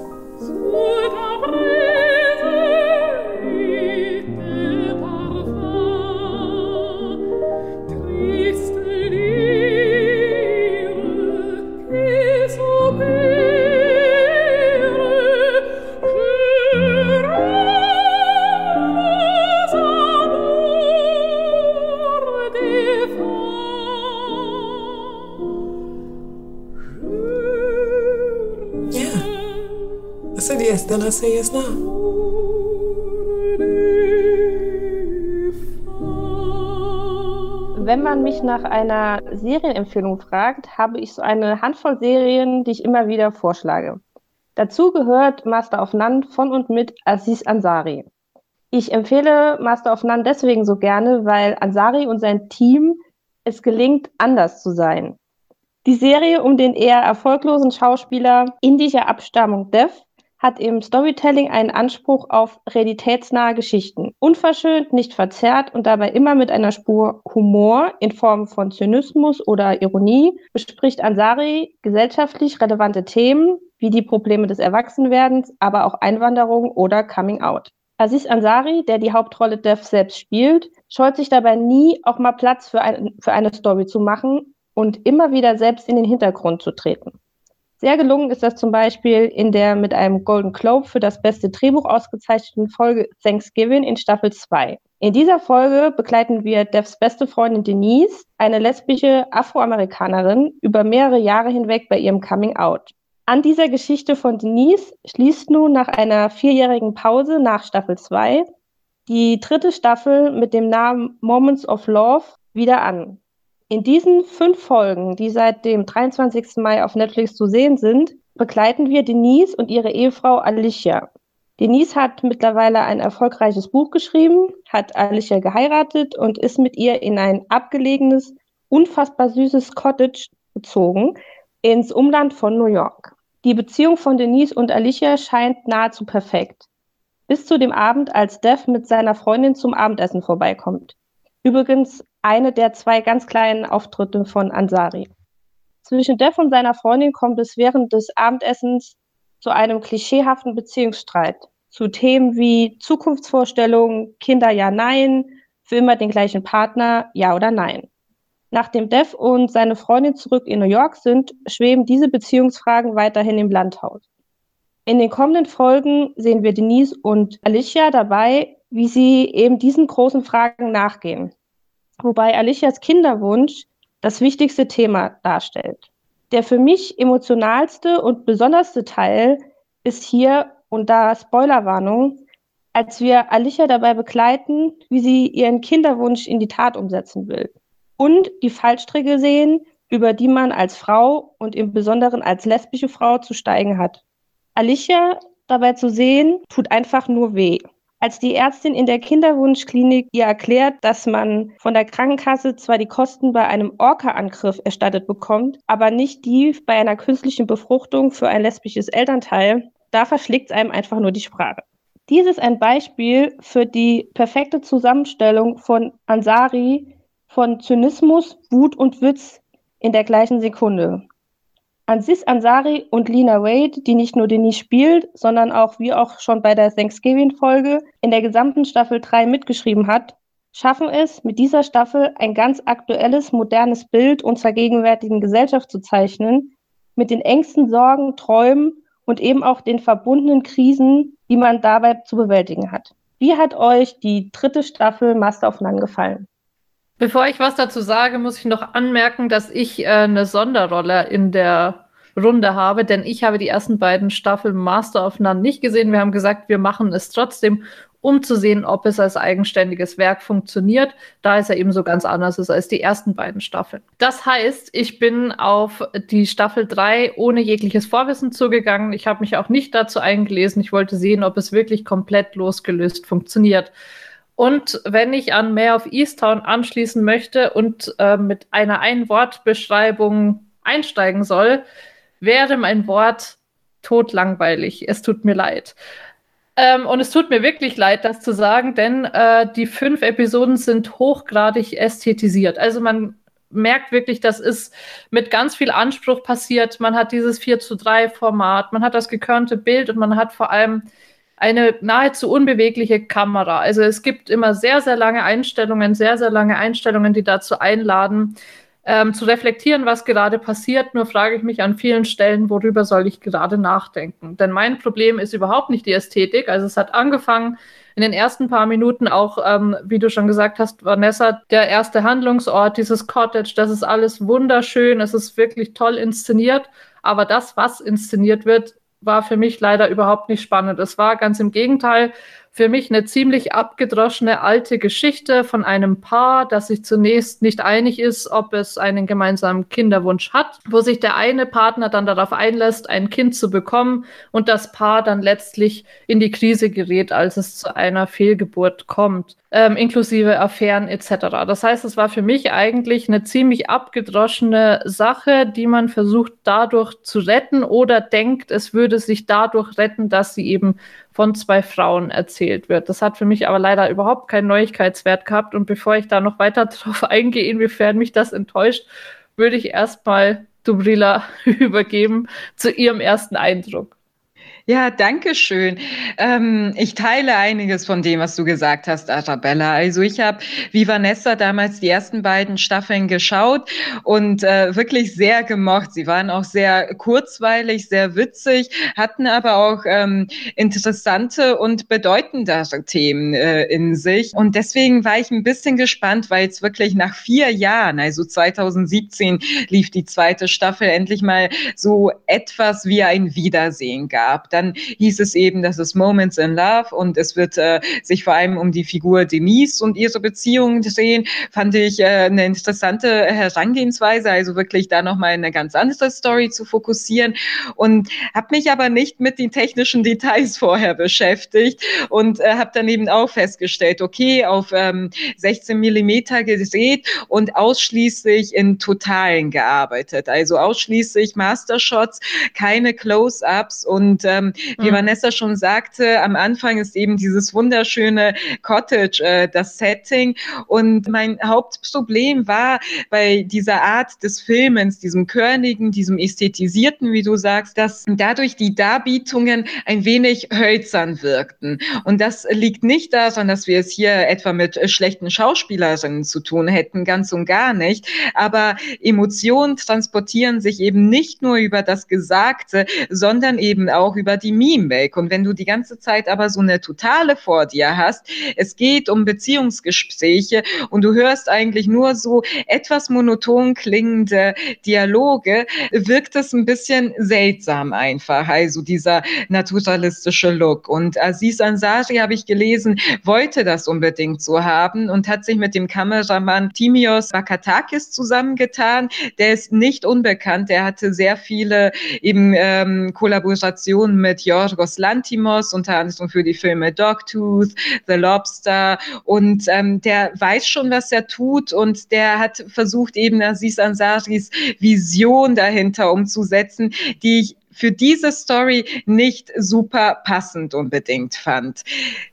Say yes now. Wenn man mich nach einer Serienempfehlung fragt, habe ich so eine Handvoll Serien, die ich immer wieder vorschlage. Dazu gehört Master of None von und mit Aziz Ansari. Ich empfehle Master of None deswegen so gerne, weil Ansari und sein Team es gelingt, anders zu sein. Die Serie um den eher erfolglosen Schauspieler indischer Abstammung Dev hat im Storytelling einen Anspruch auf realitätsnahe Geschichten. Unverschönt, nicht verzerrt und dabei immer mit einer Spur Humor in Form von Zynismus oder Ironie bespricht Ansari gesellschaftlich relevante Themen wie die Probleme des Erwachsenwerdens, aber auch Einwanderung oder Coming Out. Aziz Ansari, der die Hauptrolle Dev selbst spielt, scheut sich dabei nie, auch mal Platz für, ein, für eine Story zu machen und immer wieder selbst in den Hintergrund zu treten. Sehr gelungen ist das zum Beispiel in der mit einem Golden Globe für das beste Drehbuch ausgezeichneten Folge Thanksgiving in Staffel 2. In dieser Folge begleiten wir Devs beste Freundin Denise, eine lesbische Afroamerikanerin, über mehrere Jahre hinweg bei ihrem Coming Out. An dieser Geschichte von Denise schließt nun nach einer vierjährigen Pause nach Staffel 2 die dritte Staffel mit dem Namen Moments of Love wieder an. In diesen fünf Folgen, die seit dem 23. Mai auf Netflix zu sehen sind, begleiten wir Denise und ihre Ehefrau Alicia. Denise hat mittlerweile ein erfolgreiches Buch geschrieben, hat Alicia geheiratet und ist mit ihr in ein abgelegenes, unfassbar süßes Cottage gezogen ins Umland von New York. Die Beziehung von Denise und Alicia scheint nahezu perfekt. Bis zu dem Abend, als Dev mit seiner Freundin zum Abendessen vorbeikommt. Übrigens eine der zwei ganz kleinen Auftritte von Ansari. Zwischen Dev und seiner Freundin kommt es während des Abendessens zu einem klischeehaften Beziehungsstreit zu Themen wie Zukunftsvorstellungen, Kinder ja, nein, für immer den gleichen Partner, ja oder nein. Nachdem Dev und seine Freundin zurück in New York sind, schweben diese Beziehungsfragen weiterhin im Landhaus. In den kommenden Folgen sehen wir Denise und Alicia dabei, wie sie eben diesen großen Fragen nachgehen wobei Alicias Kinderwunsch das wichtigste Thema darstellt. Der für mich emotionalste und besonderste Teil ist hier, und da Spoilerwarnung, als wir Alicia dabei begleiten, wie sie ihren Kinderwunsch in die Tat umsetzen will. Und die Fallstricke sehen, über die man als Frau und im Besonderen als lesbische Frau zu steigen hat. Alicia dabei zu sehen, tut einfach nur weh. Als die Ärztin in der Kinderwunschklinik ihr erklärt, dass man von der Krankenkasse zwar die Kosten bei einem Orca-Angriff erstattet bekommt, aber nicht die bei einer künstlichen Befruchtung für ein lesbisches Elternteil, da verschlägt es einem einfach nur die Sprache. Dies ist ein Beispiel für die perfekte Zusammenstellung von Ansari von Zynismus, Wut und Witz in der gleichen Sekunde. Aziz Ansari und Lina Wade, die nicht nur Denise spielt, sondern auch, wie auch schon bei der Thanksgiving-Folge, in der gesamten Staffel 3 mitgeschrieben hat, schaffen es, mit dieser Staffel ein ganz aktuelles, modernes Bild unserer gegenwärtigen Gesellschaft zu zeichnen, mit den Ängsten, Sorgen, Träumen und eben auch den verbundenen Krisen, die man dabei zu bewältigen hat. Wie hat euch die dritte Staffel Master of None gefallen? Bevor ich was dazu sage, muss ich noch anmerken, dass ich äh, eine Sonderrolle in der Runde habe, denn ich habe die ersten beiden Staffeln Master of None nicht gesehen. Wir haben gesagt, wir machen es trotzdem, um zu sehen, ob es als eigenständiges Werk funktioniert, da es ja eben so ganz anders ist als die ersten beiden Staffeln. Das heißt, ich bin auf die Staffel 3 ohne jegliches Vorwissen zugegangen. Ich habe mich auch nicht dazu eingelesen. Ich wollte sehen, ob es wirklich komplett losgelöst funktioniert. Und wenn ich an Mayor of Easttown anschließen möchte und äh, mit einer Ein-Wort-Beschreibung einsteigen soll, wäre mein Wort totlangweilig. Es tut mir leid. Ähm, und es tut mir wirklich leid, das zu sagen, denn äh, die fünf Episoden sind hochgradig ästhetisiert. Also man merkt wirklich, das ist mit ganz viel Anspruch passiert. Man hat dieses 4 zu 3 Format, man hat das gekörnte Bild und man hat vor allem eine nahezu unbewegliche Kamera. Also es gibt immer sehr, sehr lange Einstellungen, sehr, sehr lange Einstellungen, die dazu einladen, ähm, zu reflektieren, was gerade passiert. Nur frage ich mich an vielen Stellen, worüber soll ich gerade nachdenken? Denn mein Problem ist überhaupt nicht die Ästhetik. Also es hat angefangen in den ersten paar Minuten auch, ähm, wie du schon gesagt hast, Vanessa, der erste Handlungsort, dieses Cottage, das ist alles wunderschön, es ist wirklich toll inszeniert. Aber das, was inszeniert wird, war für mich leider überhaupt nicht spannend. Es war ganz im Gegenteil für mich eine ziemlich abgedroschene alte Geschichte von einem Paar, das sich zunächst nicht einig ist, ob es einen gemeinsamen Kinderwunsch hat, wo sich der eine Partner dann darauf einlässt, ein Kind zu bekommen und das Paar dann letztlich in die Krise gerät, als es zu einer Fehlgeburt kommt, ähm, inklusive Affären etc. Das heißt, es war für mich eigentlich eine ziemlich abgedroschene Sache, die man versucht dadurch zu retten oder denkt, es würde sich dadurch retten, dass sie eben von zwei Frauen erzählt wird. Das hat für mich aber leider überhaupt keinen Neuigkeitswert gehabt. Und bevor ich da noch weiter drauf eingehe, inwiefern mich das enttäuscht, würde ich erstmal Dubrila übergeben zu ihrem ersten Eindruck. Ja, danke schön. Ähm, ich teile einiges von dem, was du gesagt hast, Arabella. Also ich habe wie Vanessa damals die ersten beiden Staffeln geschaut und äh, wirklich sehr gemocht. Sie waren auch sehr kurzweilig, sehr witzig, hatten aber auch ähm, interessante und bedeutendere Themen äh, in sich. Und deswegen war ich ein bisschen gespannt, weil jetzt wirklich nach vier Jahren, also 2017, lief die zweite Staffel endlich mal so etwas wie ein Wiedersehen gab dann hieß es eben, dass es Moments in Love und es wird äh, sich vor allem um die Figur Denise und ihre Beziehung drehen. Fand ich äh, eine interessante Herangehensweise, also wirklich da nochmal eine ganz andere Story zu fokussieren und habe mich aber nicht mit den technischen Details vorher beschäftigt und äh, habe dann eben auch festgestellt, okay, auf ähm, 16 Millimeter gedreht und ausschließlich in Totalen gearbeitet, also ausschließlich Mastershots, keine Close-ups und äh, ähm, wie mhm. Vanessa schon sagte, am Anfang ist eben dieses wunderschöne Cottage äh, das Setting. Und mein Hauptproblem war bei dieser Art des Filmens, diesem körnigen, diesem ästhetisierten, wie du sagst, dass dadurch die Darbietungen ein wenig hölzern wirkten. Und das liegt nicht daran, dass wir es hier etwa mit schlechten Schauspielerinnen zu tun hätten, ganz und gar nicht. Aber Emotionen transportieren sich eben nicht nur über das Gesagte, sondern eben auch über die Mimik. Und wenn du die ganze Zeit aber so eine Totale vor dir hast, es geht um Beziehungsgespräche und du hörst eigentlich nur so etwas monoton klingende Dialoge, wirkt es ein bisschen seltsam einfach. Also dieser naturalistische Look. Und Aziz Ansari, habe ich gelesen, wollte das unbedingt so haben und hat sich mit dem Kameramann Timios Bakatakis zusammengetan. Der ist nicht unbekannt. Der hatte sehr viele eben ähm, Kollaborationen mit Yorgos Lantimos, unter anderem für die Filme Dogtooth, The Lobster. Und ähm, der weiß schon, was er tut und der hat versucht, eben Aziz Ansaris Vision dahinter umzusetzen, die ich für diese Story nicht super passend unbedingt fand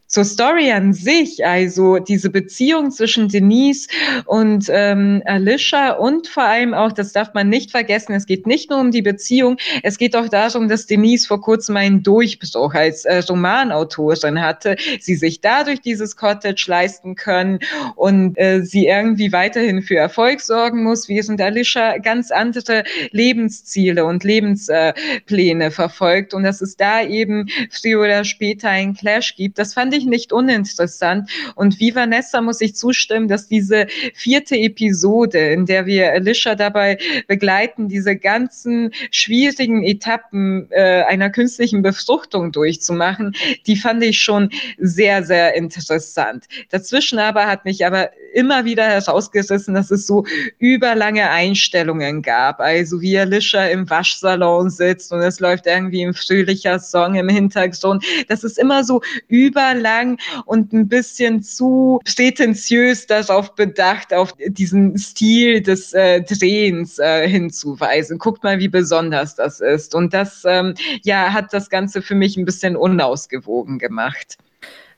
zur Story an sich, also diese Beziehung zwischen Denise und ähm, Alicia und vor allem auch, das darf man nicht vergessen, es geht nicht nur um die Beziehung, es geht auch darum, dass Denise vor kurzem einen Durchbruch als äh, Romanautorin hatte, sie sich dadurch dieses Cottage leisten können und äh, sie irgendwie weiterhin für Erfolg sorgen muss, während Alicia ganz andere Lebensziele und Lebenspläne äh, verfolgt und dass es da eben früher oder später einen Clash gibt. Das fand ich ich nicht uninteressant. Und wie Vanessa muss ich zustimmen, dass diese vierte Episode, in der wir Alicia dabei begleiten, diese ganzen schwierigen Etappen äh, einer künstlichen Befruchtung durchzumachen, die fand ich schon sehr, sehr interessant. Dazwischen aber hat mich aber immer wieder herausgerissen, dass es so überlange Einstellungen gab. Also wie Alicia im Waschsalon sitzt und es läuft irgendwie ein fröhlicher Song im Hintergrund. Das ist immer so überlange lang und ein bisschen zu prätentiös darauf bedacht, auf diesen Stil des äh, Drehens äh, hinzuweisen. Guckt mal, wie besonders das ist. Und das ähm, ja, hat das Ganze für mich ein bisschen unausgewogen gemacht.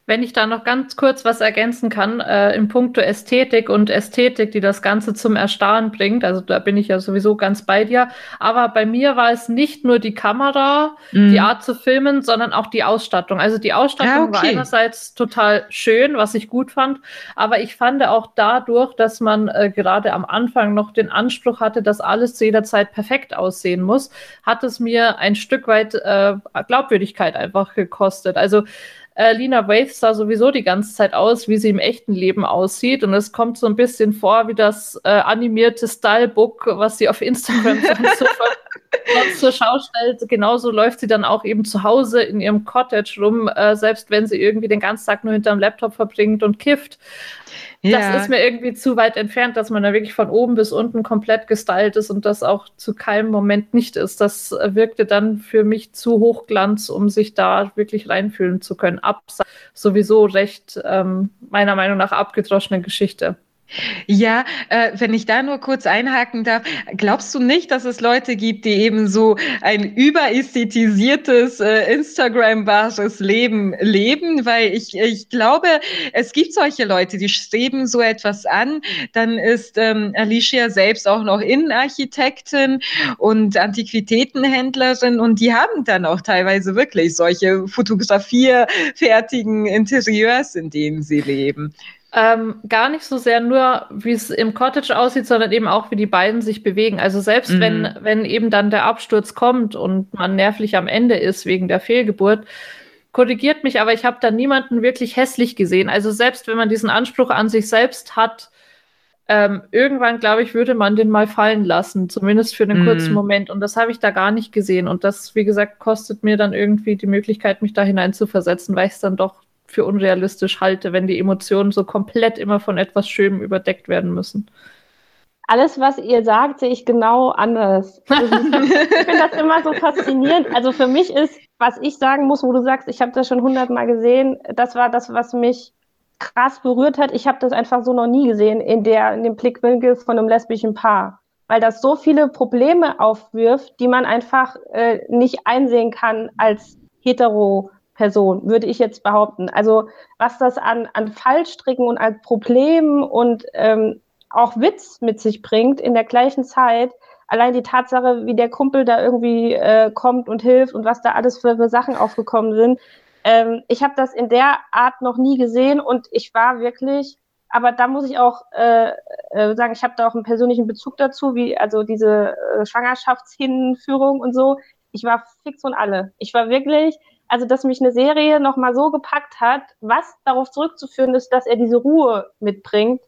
Wenn ich da noch ganz kurz was ergänzen kann, äh, in puncto Ästhetik und Ästhetik, die das Ganze zum Erstarren bringt, also da bin ich ja sowieso ganz bei dir. Aber bei mir war es nicht nur die Kamera, mm. die Art zu filmen, sondern auch die Ausstattung. Also die Ausstattung ja, okay. war einerseits total schön, was ich gut fand, aber ich fand auch dadurch, dass man äh, gerade am Anfang noch den Anspruch hatte, dass alles zu jeder Zeit perfekt aussehen muss, hat es mir ein Stück weit äh, Glaubwürdigkeit einfach gekostet. Also äh, Lina Waithe sah sowieso die ganze Zeit aus, wie sie im echten Leben aussieht. Und es kommt so ein bisschen vor wie das äh, animierte Stylebook, was sie auf Instagram zur Schau stellt. Genauso läuft sie dann auch eben zu Hause in ihrem Cottage rum, äh, selbst wenn sie irgendwie den ganzen Tag nur hinterm Laptop verbringt und kifft. Ja. Das ist mir irgendwie zu weit entfernt, dass man da wirklich von oben bis unten komplett gestylt ist und das auch zu keinem Moment nicht ist. Das wirkte dann für mich zu hochglanz, um sich da wirklich reinfühlen zu können. Abseits sowieso recht, ähm, meiner Meinung nach, abgedroschene Geschichte. Ja, äh, wenn ich da nur kurz einhaken darf, glaubst du nicht, dass es Leute gibt, die eben so ein überästhetisiertes äh, Instagram-bares Leben leben? Weil ich, ich glaube, es gibt solche Leute, die streben so etwas an. Dann ist ähm, Alicia selbst auch noch Innenarchitektin und Antiquitätenhändlerin und die haben dann auch teilweise wirklich solche fotografierfertigen Interieurs, in denen sie leben. Ähm, gar nicht so sehr nur, wie es im Cottage aussieht, sondern eben auch, wie die beiden sich bewegen. Also selbst mhm. wenn, wenn eben dann der Absturz kommt und man nervlich am Ende ist wegen der Fehlgeburt, korrigiert mich, aber ich habe da niemanden wirklich hässlich gesehen. Also selbst wenn man diesen Anspruch an sich selbst hat, ähm, irgendwann, glaube ich, würde man den mal fallen lassen, zumindest für einen mm. kurzen Moment. Und das habe ich da gar nicht gesehen. Und das, wie gesagt, kostet mir dann irgendwie die Möglichkeit, mich da hinein zu versetzen, weil ich es dann doch für unrealistisch halte, wenn die Emotionen so komplett immer von etwas Schönem überdeckt werden müssen. Alles, was ihr sagt, sehe ich genau anders. Also, ich finde das immer so faszinierend. Also für mich ist, was ich sagen muss, wo du sagst, ich habe das schon hundertmal gesehen, das war das, was mich krass berührt hat. Ich habe das einfach so noch nie gesehen in der in dem Blickwinkel von einem lesbischen Paar, weil das so viele Probleme aufwirft, die man einfach äh, nicht einsehen kann als hetero Person, würde ich jetzt behaupten. Also was das an, an Fallstricken und an Problemen und ähm, auch Witz mit sich bringt in der gleichen Zeit, allein die Tatsache, wie der Kumpel da irgendwie äh, kommt und hilft und was da alles für, für Sachen aufgekommen sind. Ähm, ich habe das in der Art noch nie gesehen und ich war wirklich, aber da muss ich auch äh, äh, sagen, ich habe da auch einen persönlichen Bezug dazu, wie also diese äh, Schwangerschaftshinführung und so. Ich war fix und alle. Ich war wirklich, also dass mich eine Serie nochmal so gepackt hat, was darauf zurückzuführen ist, dass er diese Ruhe mitbringt,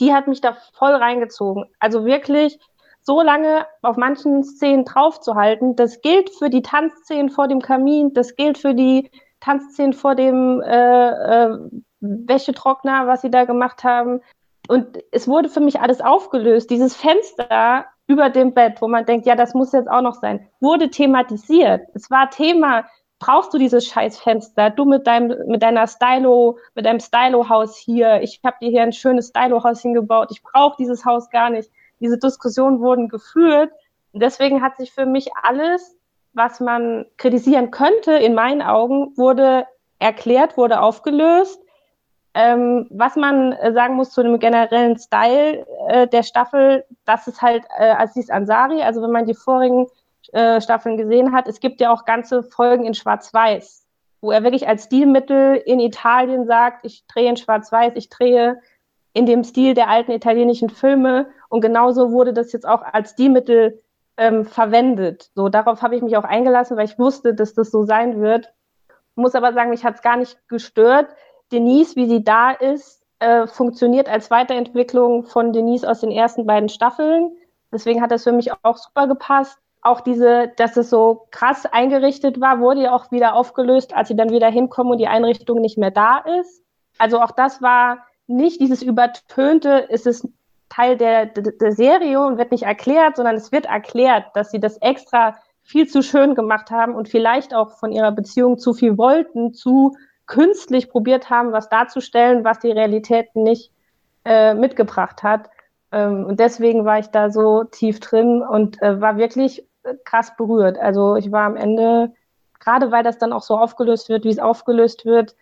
die hat mich da voll reingezogen. Also wirklich so lange auf manchen Szenen draufzuhalten, das gilt für die Tanzszenen vor dem Kamin, das gilt für die Tanzszenen vor dem äh, äh, Wäschetrockner, was sie da gemacht haben. Und es wurde für mich alles aufgelöst. Dieses Fenster über dem Bett, wo man denkt, ja, das muss jetzt auch noch sein, wurde thematisiert. Es war Thema brauchst du dieses Scheißfenster? Du mit deinem, mit deiner Stylo, mit deinem Stylo-Haus hier. Ich habe dir hier ein schönes Stylo-Haus hingebaut. Ich brauche dieses Haus gar nicht. Diese Diskussionen wurden geführt. Und deswegen hat sich für mich alles, was man kritisieren könnte, in meinen Augen, wurde erklärt, wurde aufgelöst. Ähm, was man äh, sagen muss zu dem generellen Style äh, der Staffel, das ist halt äh, Aziz Ansari. Also wenn man die vorigen äh, Staffeln gesehen hat, es gibt ja auch ganze Folgen in Schwarz-Weiß, wo er wirklich als Stilmittel in Italien sagt, ich drehe in Schwarz-Weiß, ich drehe in dem Stil der alten italienischen Filme und genauso wurde das jetzt auch als Stilmittel ähm, verwendet. So, darauf habe ich mich auch eingelassen, weil ich wusste, dass das so sein wird. Muss aber sagen, mich hat es gar nicht gestört. Denise, wie sie da ist, äh, funktioniert als Weiterentwicklung von Denise aus den ersten beiden Staffeln. Deswegen hat das für mich auch super gepasst auch diese, dass es so krass eingerichtet war, wurde ja auch wieder aufgelöst, als sie dann wieder hinkommen und die Einrichtung nicht mehr da ist. Also auch das war nicht dieses übertönte, ist es Teil der, der, der Serie und wird nicht erklärt, sondern es wird erklärt, dass sie das extra viel zu schön gemacht haben und vielleicht auch von ihrer Beziehung zu viel wollten, zu künstlich probiert haben, was darzustellen, was die Realität nicht äh, mitgebracht hat. Ähm, und deswegen war ich da so tief drin und äh, war wirklich krass berührt. Also ich war am Ende, gerade weil das dann auch so aufgelöst wird, wie es aufgelöst wird,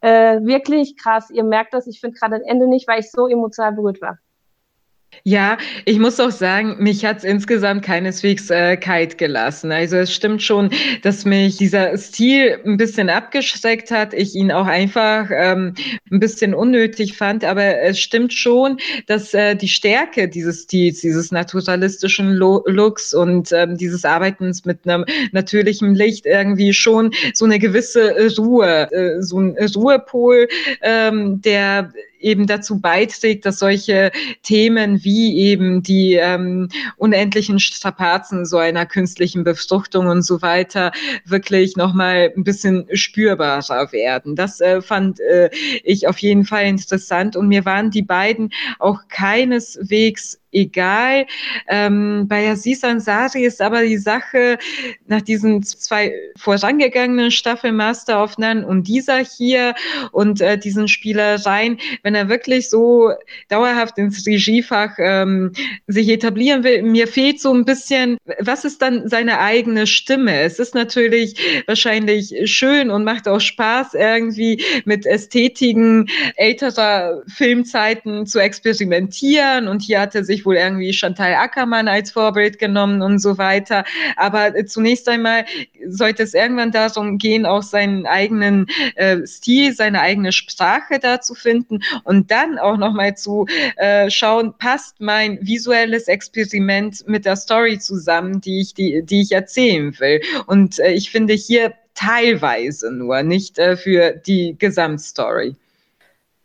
äh, wirklich krass. Ihr merkt das, ich finde gerade das Ende nicht, weil ich so emotional berührt war. Ja, ich muss auch sagen, mich hat es insgesamt keineswegs äh, kalt gelassen. Also es stimmt schon, dass mich dieser Stil ein bisschen abgeschreckt hat. Ich ihn auch einfach ähm, ein bisschen unnötig fand. Aber es stimmt schon, dass äh, die Stärke dieses Stils, dieses naturalistischen Lo Looks und ähm, dieses Arbeitens mit einem natürlichen Licht irgendwie schon so eine gewisse Ruhe, äh, so ein Ruhepol, ähm, der eben dazu beiträgt, dass solche Themen wie eben die ähm, unendlichen Strapazen so einer künstlichen Befruchtung und so weiter wirklich nochmal ein bisschen spürbarer werden. Das äh, fand äh, ich auf jeden Fall interessant und mir waren die beiden auch keineswegs egal. Ähm, bei Aziz Ansari ist aber die Sache nach diesen zwei vorangegangenen Staffeln Master of None und dieser hier und äh, diesen Spielereien, wenn er wirklich so dauerhaft ins Regiefach ähm, sich etablieren will, mir fehlt so ein bisschen, was ist dann seine eigene Stimme? Es ist natürlich wahrscheinlich schön und macht auch Spaß, irgendwie mit Ästhetiken älterer Filmzeiten zu experimentieren. Und hier hat er sich wohl irgendwie Chantal Ackermann als Vorbild genommen und so weiter. Aber äh, zunächst einmal sollte es irgendwann darum gehen, auch seinen eigenen äh, Stil, seine eigene Sprache da zu finden und dann auch nochmal zu äh, schauen, passt mein visuelles Experiment mit der Story zusammen, die ich, die, die ich erzählen will. Und äh, ich finde hier teilweise nur, nicht äh, für die Gesamtstory.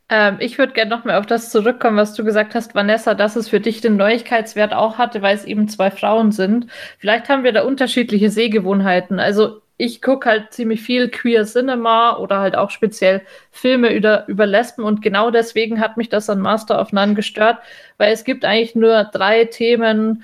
Ähm, ich würde gerne nochmal auf das zurückkommen, was du gesagt hast, Vanessa, dass es für dich den Neuigkeitswert auch hatte, weil es eben zwei Frauen sind. Vielleicht haben wir da unterschiedliche Sehgewohnheiten. Also ich gucke halt ziemlich viel Queer Cinema oder halt auch speziell Filme über, über Lesben und genau deswegen hat mich das an Master of None gestört, weil es gibt eigentlich nur drei Themen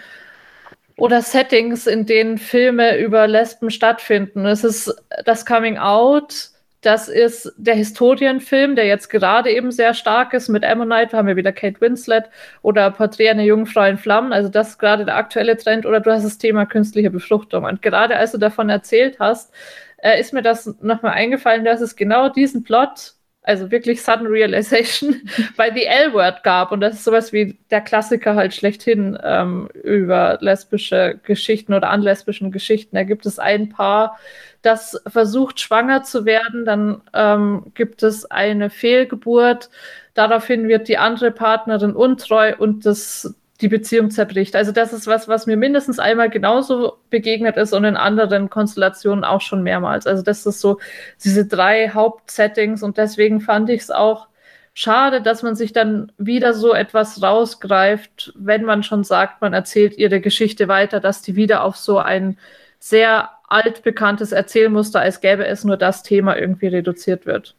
oder Settings, in denen Filme über Lesben stattfinden. Es ist das Coming Out, das ist der Historienfilm, der jetzt gerade eben sehr stark ist mit Ammonite. Da haben wir wieder Kate Winslet oder Porträt einer Jungfrau in Flammen. Also das ist gerade der aktuelle Trend. Oder du hast das Thema künstliche Befruchtung. Und gerade als du davon erzählt hast, äh, ist mir das nochmal eingefallen, dass es genau diesen Plot, also wirklich Sudden Realization, bei The L-Word gab. Und das ist sowas wie der Klassiker halt schlechthin ähm, über lesbische Geschichten oder an lesbischen Geschichten. Da gibt es ein Paar, das versucht, schwanger zu werden. Dann ähm, gibt es eine Fehlgeburt. Daraufhin wird die andere Partnerin untreu und das, die Beziehung zerbricht. Also das ist was, was mir mindestens einmal genauso begegnet ist und in anderen Konstellationen auch schon mehrmals. Also das ist so diese drei Hauptsettings und deswegen fand ich es auch schade, dass man sich dann wieder so etwas rausgreift, wenn man schon sagt, man erzählt ihre Geschichte weiter, dass die wieder auf so ein sehr altbekanntes Erzählmuster, als gäbe es nur das Thema irgendwie reduziert wird.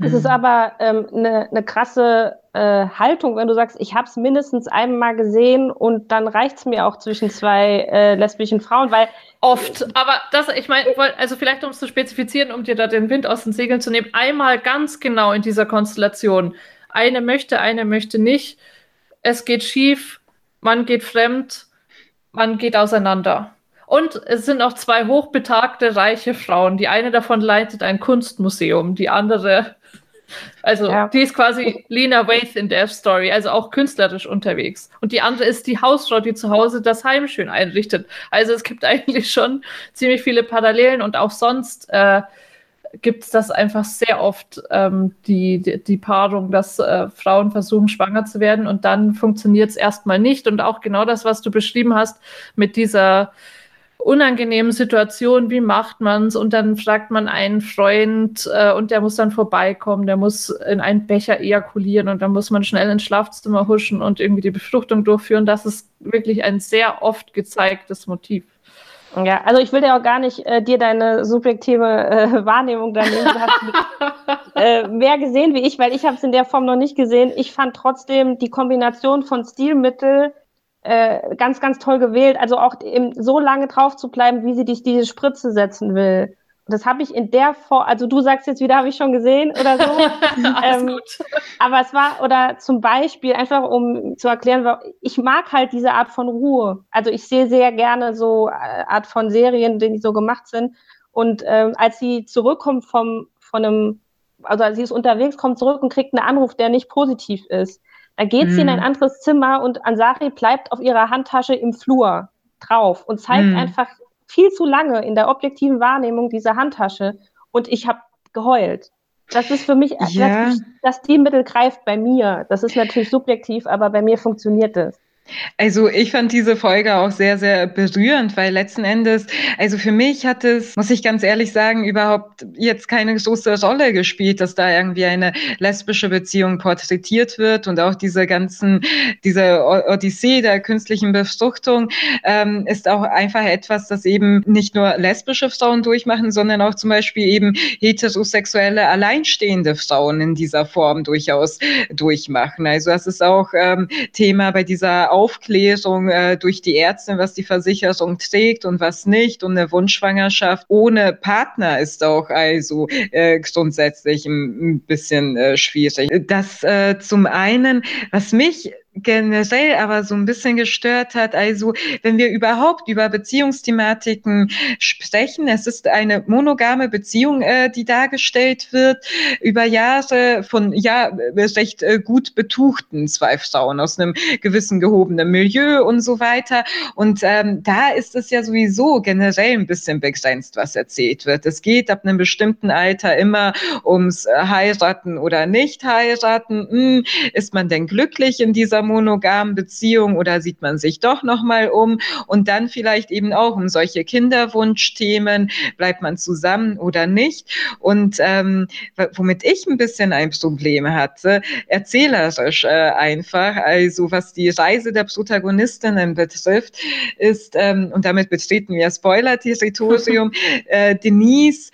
Es ist aber eine ähm, ne, ne krasse äh, Haltung, wenn du sagst, ich habe es mindestens einmal gesehen und dann reicht es mir auch zwischen zwei äh, lesbischen Frauen, weil oft. Aber das, ich meine, also vielleicht um es zu spezifizieren, um dir da den Wind aus den Segeln zu nehmen, einmal ganz genau in dieser Konstellation. Eine möchte, eine möchte nicht. Es geht schief, man geht fremd, man geht auseinander. Und es sind auch zwei hochbetagte, reiche Frauen. Die eine davon leitet ein Kunstmuseum, die andere, also ja. die ist quasi Lena Waith in der Story, also auch künstlerisch unterwegs. Und die andere ist die Hausfrau, die zu Hause das Heim schön einrichtet. Also es gibt eigentlich schon ziemlich viele Parallelen und auch sonst äh, gibt es das einfach sehr oft, ähm, die, die, die, Paarung, dass äh, Frauen versuchen, schwanger zu werden und dann funktioniert es erstmal nicht. Und auch genau das, was du beschrieben hast mit dieser unangenehmen Situationen, wie macht man es? Und dann fragt man einen Freund äh, und der muss dann vorbeikommen, der muss in einen Becher ejakulieren und dann muss man schnell ins Schlafzimmer huschen und irgendwie die Befruchtung durchführen. Das ist wirklich ein sehr oft gezeigtes Motiv. Ja, also ich will ja auch gar nicht äh, dir deine subjektive äh, Wahrnehmung da nehmen. Du hast äh, mehr gesehen wie ich, weil ich habe es in der Form noch nicht gesehen. Ich fand trotzdem die Kombination von Stilmittel äh, ganz, ganz toll gewählt. Also auch eben so lange drauf zu bleiben, wie sie dich diese Spritze setzen will. Und das habe ich in der Form, also du sagst jetzt wieder, habe ich schon gesehen oder so. ähm, aber es war, oder zum Beispiel, einfach um zu erklären, ich mag halt diese Art von Ruhe. Also ich sehe sehr gerne so äh, Art von Serien, die so gemacht sind. Und ähm, als sie zurückkommt vom, von einem, also sie ist unterwegs, kommt zurück und kriegt einen Anruf, der nicht positiv ist da geht sie in ein mhm. anderes Zimmer und Ansari bleibt auf ihrer Handtasche im Flur drauf und zeigt mm. einfach viel zu lange in der objektiven Wahrnehmung diese Handtasche und ich habe geheult. Das ist für mich, ja. das, das Stilmittel greift bei mir. Das ist natürlich subjektiv, aber bei mir funktioniert es. Also ich fand diese Folge auch sehr, sehr berührend, weil letzten Endes, also für mich hat es, muss ich ganz ehrlich sagen, überhaupt jetzt keine große Rolle gespielt, dass da irgendwie eine lesbische Beziehung porträtiert wird und auch diese ganzen, diese Odyssee der künstlichen Befruchtung ähm, ist auch einfach etwas, das eben nicht nur lesbische Frauen durchmachen, sondern auch zum Beispiel eben heterosexuelle, alleinstehende Frauen in dieser Form durchaus durchmachen. Also das ist auch ähm, Thema bei dieser Aufklärung äh, durch die Ärzte, was die Versicherung trägt und was nicht. Und eine Wunschschwangerschaft ohne Partner ist auch also äh, grundsätzlich ein, ein bisschen äh, schwierig. Das äh, zum einen, was mich generell aber so ein bisschen gestört hat. Also, wenn wir überhaupt über Beziehungsthematiken sprechen, es ist eine monogame Beziehung, äh, die dargestellt wird, über Jahre von ja recht äh, gut betuchten zwei Frauen aus einem gewissen gehobenen Milieu und so weiter. Und ähm, da ist es ja sowieso generell ein bisschen begrenzt, was erzählt wird. Es geht ab einem bestimmten Alter immer ums Heiraten oder nicht heiraten. Hm, ist man denn glücklich in dieser monogamen Beziehung oder sieht man sich doch noch mal um? Und dann vielleicht eben auch um solche Kinderwunschthemen, bleibt man zusammen oder nicht? Und ähm, womit ich ein bisschen ein Problem hatte, erzählerisch äh, einfach, also was die Reise der Protagonistinnen betrifft, ist, ähm, und damit betreten wir Spoiler-Territorium, äh, Denise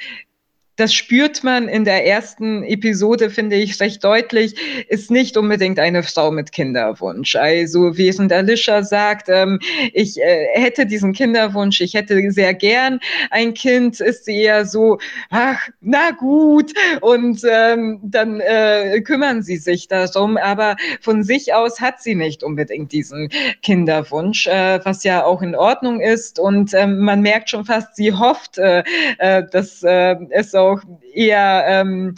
das spürt man in der ersten Episode, finde ich, recht deutlich, ist nicht unbedingt eine Frau mit Kinderwunsch. Also während Alicia sagt, ähm, ich äh, hätte diesen Kinderwunsch, ich hätte sehr gern ein Kind, ist sie eher so, ach, na gut, und ähm, dann äh, kümmern sie sich darum, aber von sich aus hat sie nicht unbedingt diesen Kinderwunsch, äh, was ja auch in Ordnung ist. Und ähm, man merkt schon fast, sie hofft, äh, äh, dass äh, es auch auch eher ähm,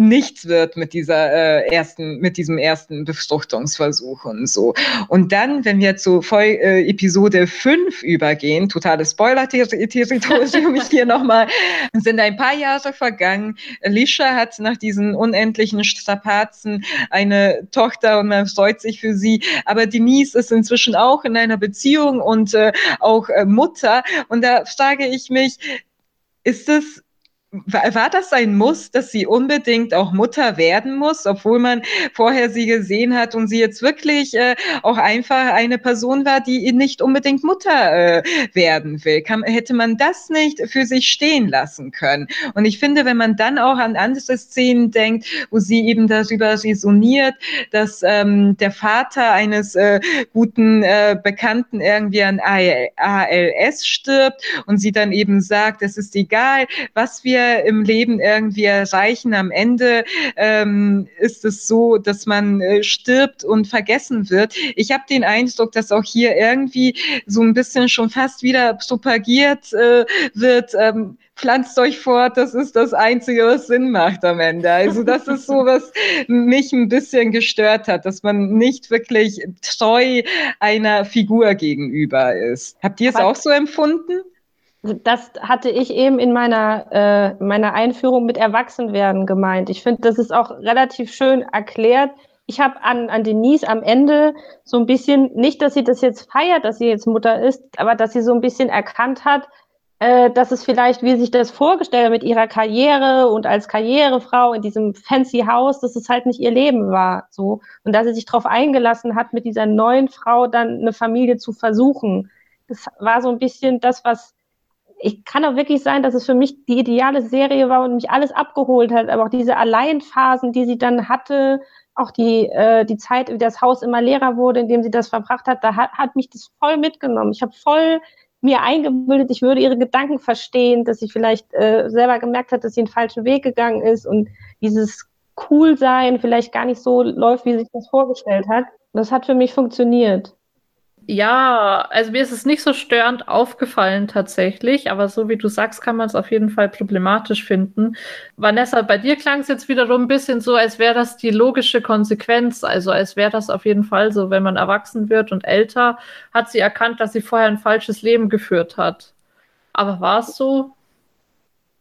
nichts wird mit dieser äh, ersten, mit diesem ersten Befruchtungsversuch und so. Und dann, wenn wir zu Vol äh, Episode 5 übergehen, totales Spoiler-Territorium hier nochmal, sind ein paar Jahre vergangen. Alicia hat nach diesen unendlichen Strapazen eine Tochter und man freut sich für sie. Aber Denise ist inzwischen auch in einer Beziehung und äh, auch äh, Mutter. Und da frage ich mich, ist es war das ein Muss, dass sie unbedingt auch Mutter werden muss, obwohl man vorher sie gesehen hat und sie jetzt wirklich äh, auch einfach eine Person war, die nicht unbedingt Mutter äh, werden will? Kann, hätte man das nicht für sich stehen lassen können? Und ich finde, wenn man dann auch an andere Szenen denkt, wo sie eben darüber resoniert, dass ähm, der Vater eines äh, guten äh, Bekannten irgendwie an ALS stirbt und sie dann eben sagt, es ist egal, was wir wir im Leben irgendwie erreichen. Am Ende ähm, ist es so, dass man äh, stirbt und vergessen wird. Ich habe den Eindruck, dass auch hier irgendwie so ein bisschen schon fast wieder propagiert äh, wird. Ähm, pflanzt euch fort, das ist das Einzige, was Sinn macht am Ende. Also das ist so, was mich ein bisschen gestört hat, dass man nicht wirklich treu einer Figur gegenüber ist. Habt ihr es auch so empfunden? Das hatte ich eben in meiner, äh, meiner Einführung mit Erwachsenwerden gemeint. Ich finde, das ist auch relativ schön erklärt. Ich habe an, an Denise am Ende so ein bisschen, nicht, dass sie das jetzt feiert, dass sie jetzt Mutter ist, aber dass sie so ein bisschen erkannt hat, äh, dass es vielleicht, wie sich das vorgestellt hat mit ihrer Karriere und als Karrierefrau in diesem fancy Haus, dass es halt nicht ihr Leben war. So. Und dass sie sich darauf eingelassen hat, mit dieser neuen Frau dann eine Familie zu versuchen. Das war so ein bisschen das, was ich kann auch wirklich sein, dass es für mich die ideale Serie war und mich alles abgeholt hat, aber auch diese Alleinphasen, die sie dann hatte, auch die, äh, die Zeit, wie das Haus immer leerer wurde, in dem sie das verbracht hat, da hat, hat mich das voll mitgenommen. Ich habe voll mir eingebildet, ich würde ihre Gedanken verstehen, dass sie vielleicht äh, selber gemerkt hat, dass sie einen falschen Weg gegangen ist und dieses Coolsein vielleicht gar nicht so läuft, wie sie sich das vorgestellt hat. Das hat für mich funktioniert. Ja, also mir ist es nicht so störend aufgefallen tatsächlich, aber so wie du sagst, kann man es auf jeden Fall problematisch finden. Vanessa, bei dir klang es jetzt wiederum ein bisschen so, als wäre das die logische Konsequenz, also als wäre das auf jeden Fall so, wenn man erwachsen wird und älter, hat sie erkannt, dass sie vorher ein falsches Leben geführt hat. Aber war es so?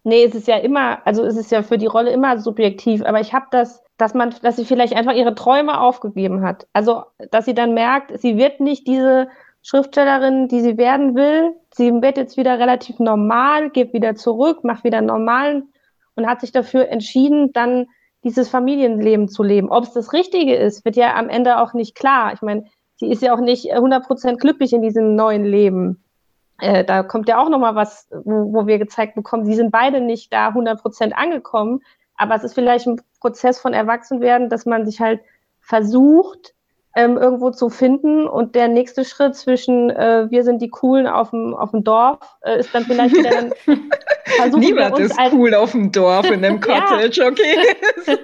Nee, es ist ja immer, also es ist ja für die Rolle immer subjektiv, aber ich habe das dass man, dass sie vielleicht einfach ihre Träume aufgegeben hat. Also, dass sie dann merkt, sie wird nicht diese Schriftstellerin, die sie werden will. Sie wird jetzt wieder relativ normal, geht wieder zurück, macht wieder normalen und hat sich dafür entschieden, dann dieses Familienleben zu leben. Ob es das Richtige ist, wird ja am Ende auch nicht klar. Ich meine, sie ist ja auch nicht 100% glücklich in diesem neuen Leben. Äh, da kommt ja auch nochmal was, wo, wo, wir gezeigt bekommen, sie sind beide nicht da 100% angekommen. Aber es ist vielleicht ein Prozess von Erwachsenwerden, dass man sich halt versucht, ähm, irgendwo zu finden. Und der nächste Schritt zwischen äh, wir sind die Coolen auf dem, auf dem Dorf äh, ist dann vielleicht wieder dann versuchen Niemand ist cool auf dem Dorf in einem Cottage, okay?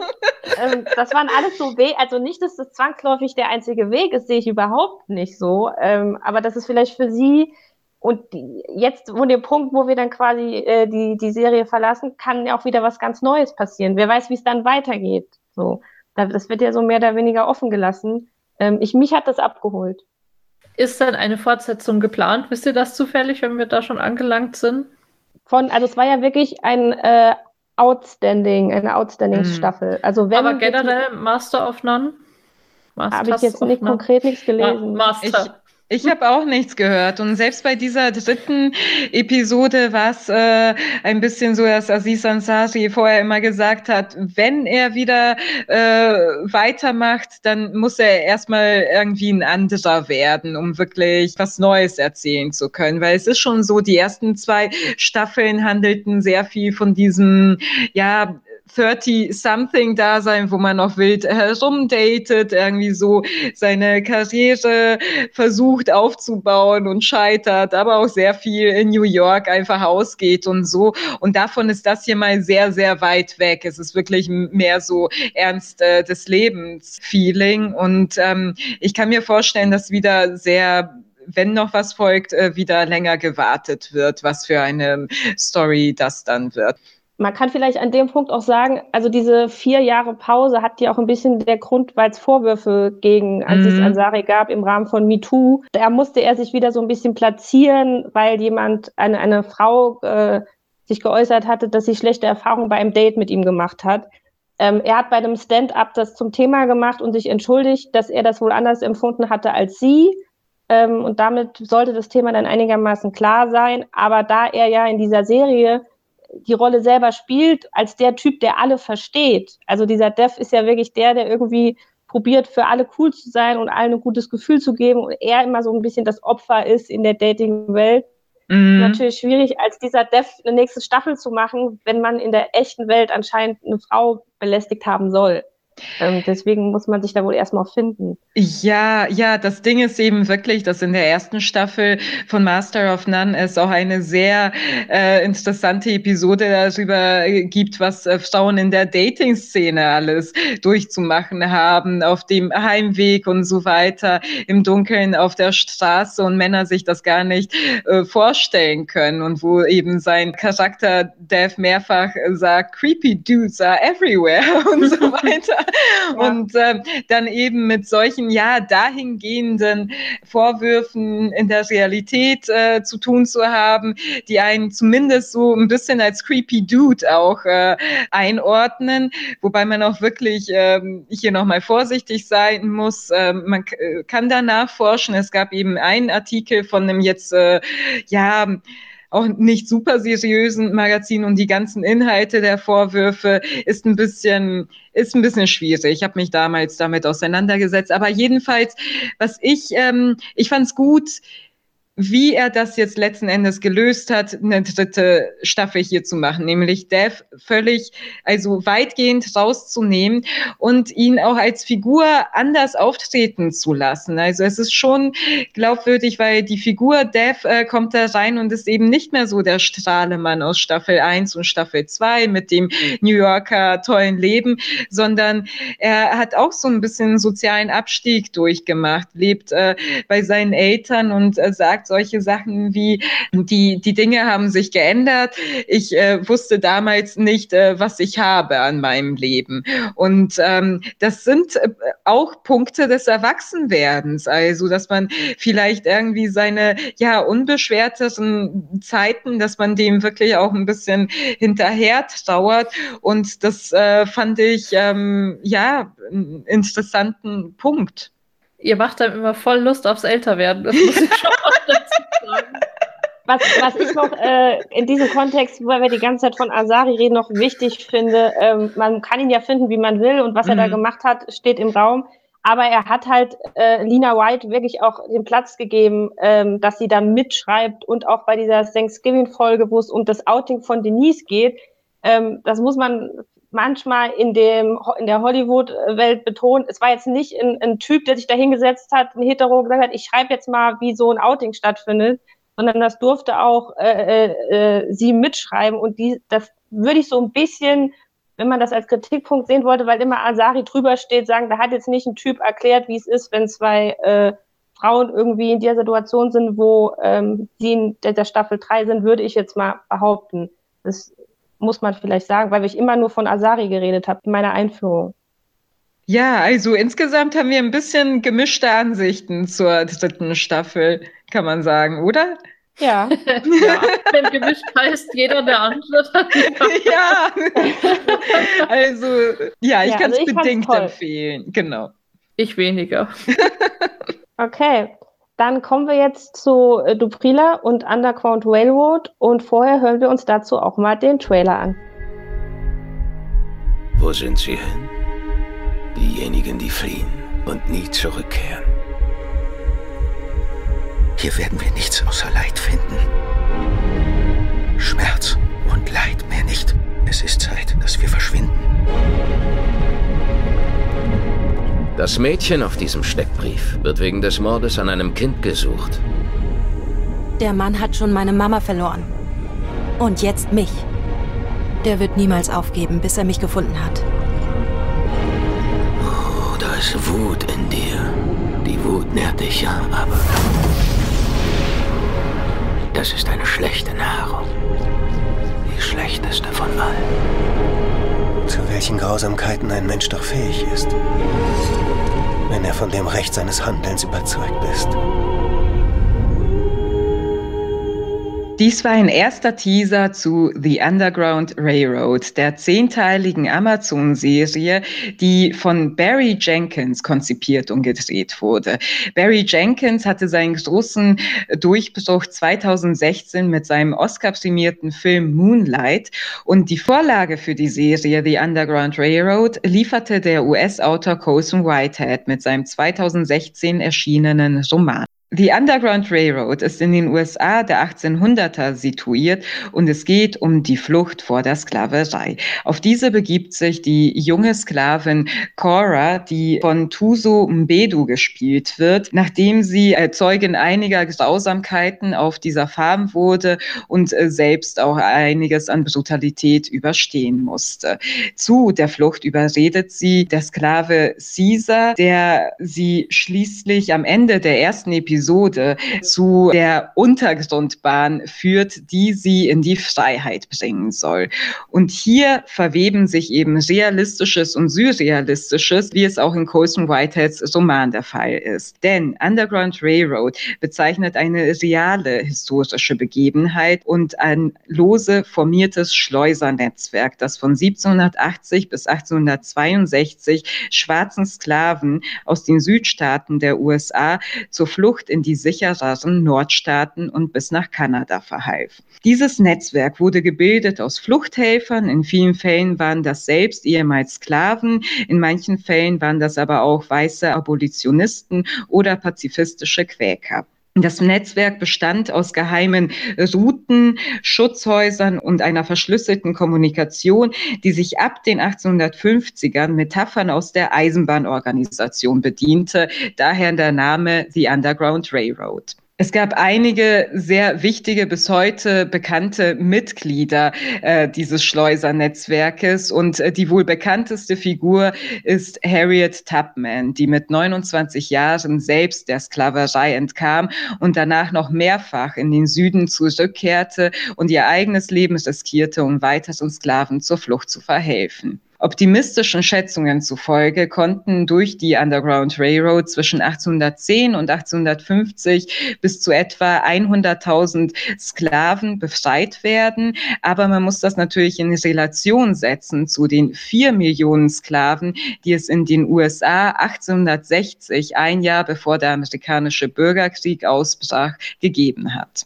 ähm, das waren alles so Wege, also nicht, dass das zwangsläufig der einzige Weg ist, sehe ich überhaupt nicht so. Ähm, aber das ist vielleicht für sie und jetzt, wo der Punkt, wo wir dann quasi äh, die, die Serie verlassen, kann ja auch wieder was ganz Neues passieren. Wer weiß, wie es dann weitergeht. So, das wird ja so mehr oder weniger offen gelassen. Ähm, ich, mich hat das abgeholt. Ist dann eine Fortsetzung geplant? Wisst ihr das zufällig, wenn wir da schon angelangt sind? Von, also es war ja wirklich ein äh, Outstanding, eine Outstanding-Staffel. Mhm. Also Aber generell Master of None? Habe ich jetzt nicht konkret nichts gelesen. Ma Master. Ich, ich habe auch nichts gehört. Und selbst bei dieser dritten Episode war es äh, ein bisschen so, dass Aziz Ansari vorher immer gesagt hat, wenn er wieder äh, weitermacht, dann muss er erstmal irgendwie ein anderer werden, um wirklich was Neues erzählen zu können. Weil es ist schon so, die ersten zwei Staffeln handelten sehr viel von diesem, ja, 30-something-Dasein, wo man noch wild herumdatet, irgendwie so seine Karriere versucht aufzubauen und scheitert, aber auch sehr viel in New York einfach ausgeht und so. Und davon ist das hier mal sehr, sehr weit weg. Es ist wirklich mehr so Ernst äh, des Lebens-Feeling. Und ähm, ich kann mir vorstellen, dass wieder sehr wenn noch was folgt, äh, wieder länger gewartet wird, was für eine Story das dann wird man kann vielleicht an dem Punkt auch sagen, also diese vier Jahre Pause hat ja auch ein bisschen der Grund, weil es Vorwürfe gegen Aziz mhm. Ansari gab im Rahmen von MeToo. Da musste er sich wieder so ein bisschen platzieren, weil jemand, eine, eine Frau äh, sich geäußert hatte, dass sie schlechte Erfahrungen bei einem Date mit ihm gemacht hat. Ähm, er hat bei einem Stand-up das zum Thema gemacht und sich entschuldigt, dass er das wohl anders empfunden hatte als sie. Ähm, und damit sollte das Thema dann einigermaßen klar sein. Aber da er ja in dieser Serie die Rolle selber spielt, als der Typ, der alle versteht. Also dieser Dev ist ja wirklich der, der irgendwie probiert, für alle cool zu sein und allen ein gutes Gefühl zu geben und er immer so ein bisschen das Opfer ist in der Dating-Welt. Mhm. Natürlich schwierig, als dieser Dev eine nächste Staffel zu machen, wenn man in der echten Welt anscheinend eine Frau belästigt haben soll. Ähm, deswegen muss man sich da wohl erstmal finden. Ja, ja, das Ding ist eben wirklich, dass in der ersten Staffel von Master of None es auch eine sehr äh, interessante Episode darüber gibt, was äh, Frauen in der Dating-Szene alles durchzumachen haben, auf dem Heimweg und so weiter, im Dunkeln auf der Straße und Männer sich das gar nicht äh, vorstellen können und wo eben sein Charakter Dev mehrfach sagt, creepy dudes are everywhere und so weiter. Und äh, dann eben mit solchen, ja, dahingehenden Vorwürfen in der Realität äh, zu tun zu haben, die einen zumindest so ein bisschen als creepy Dude auch äh, einordnen, wobei man auch wirklich ähm, hier nochmal vorsichtig sein muss. Ähm, man äh, kann da nachforschen. Es gab eben einen Artikel von einem jetzt, äh, ja, auch nicht super seriösen Magazin und die ganzen Inhalte der Vorwürfe ist ein bisschen ist ein bisschen schwierig. Ich habe mich damals damit auseinandergesetzt, aber jedenfalls, was ich ähm, ich fand es gut wie er das jetzt letzten Endes gelöst hat, eine dritte Staffel hier zu machen, nämlich Dev völlig, also weitgehend rauszunehmen und ihn auch als Figur anders auftreten zu lassen. Also es ist schon glaubwürdig, weil die Figur Dev äh, kommt da rein und ist eben nicht mehr so der Strahlemann aus Staffel 1 und Staffel 2 mit dem New Yorker tollen Leben, sondern er hat auch so ein bisschen sozialen Abstieg durchgemacht, lebt äh, bei seinen Eltern und äh, sagt, solche Sachen wie, die, die Dinge haben sich geändert. Ich äh, wusste damals nicht, äh, was ich habe an meinem Leben. Und ähm, das sind äh, auch Punkte des Erwachsenwerdens. Also, dass man vielleicht irgendwie seine, ja, unbeschwerteren Zeiten, dass man dem wirklich auch ein bisschen hinterher trauert. Und das äh, fand ich, ähm, ja, einen interessanten Punkt ihr macht dann immer voll Lust aufs Älterwerden. Das muss ich schon sagen. Was, was ich noch äh, in diesem Kontext, weil wir die ganze Zeit von Asari reden, noch wichtig finde, ähm, man kann ihn ja finden, wie man will und was mhm. er da mhm. gemacht hat, steht im Raum. Aber er hat halt äh, Lina White wirklich auch den Platz gegeben, ähm, dass sie da mitschreibt und auch bei dieser Thanksgiving-Folge, wo es um das Outing von Denise geht, ähm, das muss man manchmal in, dem, in der Hollywood-Welt betont. Es war jetzt nicht ein, ein Typ, der sich da hingesetzt hat, ein Hetero gesagt hat, ich schreibe jetzt mal, wie so ein Outing stattfindet, sondern das durfte auch äh, äh, äh, sie mitschreiben. Und die, das würde ich so ein bisschen, wenn man das als Kritikpunkt sehen wollte, weil immer Asari drüber steht, sagen, da hat jetzt nicht ein Typ erklärt, wie es ist, wenn zwei äh, Frauen irgendwie in der Situation sind, wo ähm, sie in der, Staffel 3 sind, würde ich jetzt mal behaupten. Das muss man vielleicht sagen, weil ich immer nur von Asari geredet habe in meiner Einführung. Ja, also insgesamt haben wir ein bisschen gemischte Ansichten zur dritten Staffel, kann man sagen, oder? Ja. ja. Wenn gemischt heißt, jeder der andere. ja. Also, ja, ich ja, kann es also bedingt empfehlen. Genau. Ich weniger. okay. Dann kommen wir jetzt zu äh, Duprila und Underground Railroad und vorher hören wir uns dazu auch mal den Trailer an. Wo sind sie hin? Diejenigen, die fliehen und nie zurückkehren. Hier werden wir nichts außer Leid finden. Schmerz und Leid mehr nicht. Es ist Zeit, dass wir verschwinden. Das Mädchen auf diesem Steckbrief wird wegen des Mordes an einem Kind gesucht. Der Mann hat schon meine Mama verloren. Und jetzt mich. Der wird niemals aufgeben, bis er mich gefunden hat. Oh, da ist Wut in dir. Die Wut nährt dich ja, aber... Das ist eine schlechte Nahrung. Die schlechteste von allen. Zu welchen Grausamkeiten ein Mensch doch fähig ist wenn er von dem Recht seines Handelns überzeugt ist. Dies war ein erster Teaser zu The Underground Railroad, der zehnteiligen Amazon-Serie, die von Barry Jenkins konzipiert und gedreht wurde. Barry Jenkins hatte seinen großen Durchbruch 2016 mit seinem Oscar-prämierten Film Moonlight und die Vorlage für die Serie The Underground Railroad lieferte der US-Autor Colson Whitehead mit seinem 2016 erschienenen Roman. The Underground Railroad ist in den USA der 1800er situiert und es geht um die Flucht vor der Sklaverei. Auf diese begibt sich die junge Sklavin Cora, die von Tuso Mbedu gespielt wird, nachdem sie Zeugin einiger Grausamkeiten auf dieser Farm wurde und äh, selbst auch einiges an Brutalität überstehen musste. Zu der Flucht überredet sie der Sklave Caesar, der sie schließlich am Ende der ersten Episode Episode zu der Untergrundbahn führt, die sie in die Freiheit bringen soll. Und hier verweben sich eben Realistisches und Surrealistisches, wie es auch in Colson Whiteheads Roman der Fall ist. Denn Underground Railroad bezeichnet eine reale historische Begebenheit und ein lose formiertes Schleusernetzwerk, das von 1780 bis 1862 schwarzen Sklaven aus den Südstaaten der USA zur Flucht in die sichereren Nordstaaten und bis nach Kanada verhalf. Dieses Netzwerk wurde gebildet aus Fluchthelfern. In vielen Fällen waren das selbst ehemals Sklaven. In manchen Fällen waren das aber auch weiße Abolitionisten oder pazifistische Quäker. Das Netzwerk bestand aus geheimen Routen, Schutzhäusern und einer verschlüsselten Kommunikation, die sich ab den 1850ern Metaphern aus der Eisenbahnorganisation bediente, daher der Name The Underground Railroad. Es gab einige sehr wichtige, bis heute bekannte Mitglieder äh, dieses Schleusernetzwerkes und äh, die wohl bekannteste Figur ist Harriet Tubman, die mit 29 Jahren selbst der Sklaverei entkam und danach noch mehrfach in den Süden zurückkehrte und ihr eigenes Leben riskierte, um weiteren Sklaven zur Flucht zu verhelfen. Optimistischen Schätzungen zufolge konnten durch die Underground Railroad zwischen 1810 und 1850 bis zu etwa 100.000 Sklaven befreit werden. Aber man muss das natürlich in Relation setzen zu den vier Millionen Sklaven, die es in den USA 1860, ein Jahr bevor der amerikanische Bürgerkrieg ausbrach, gegeben hat.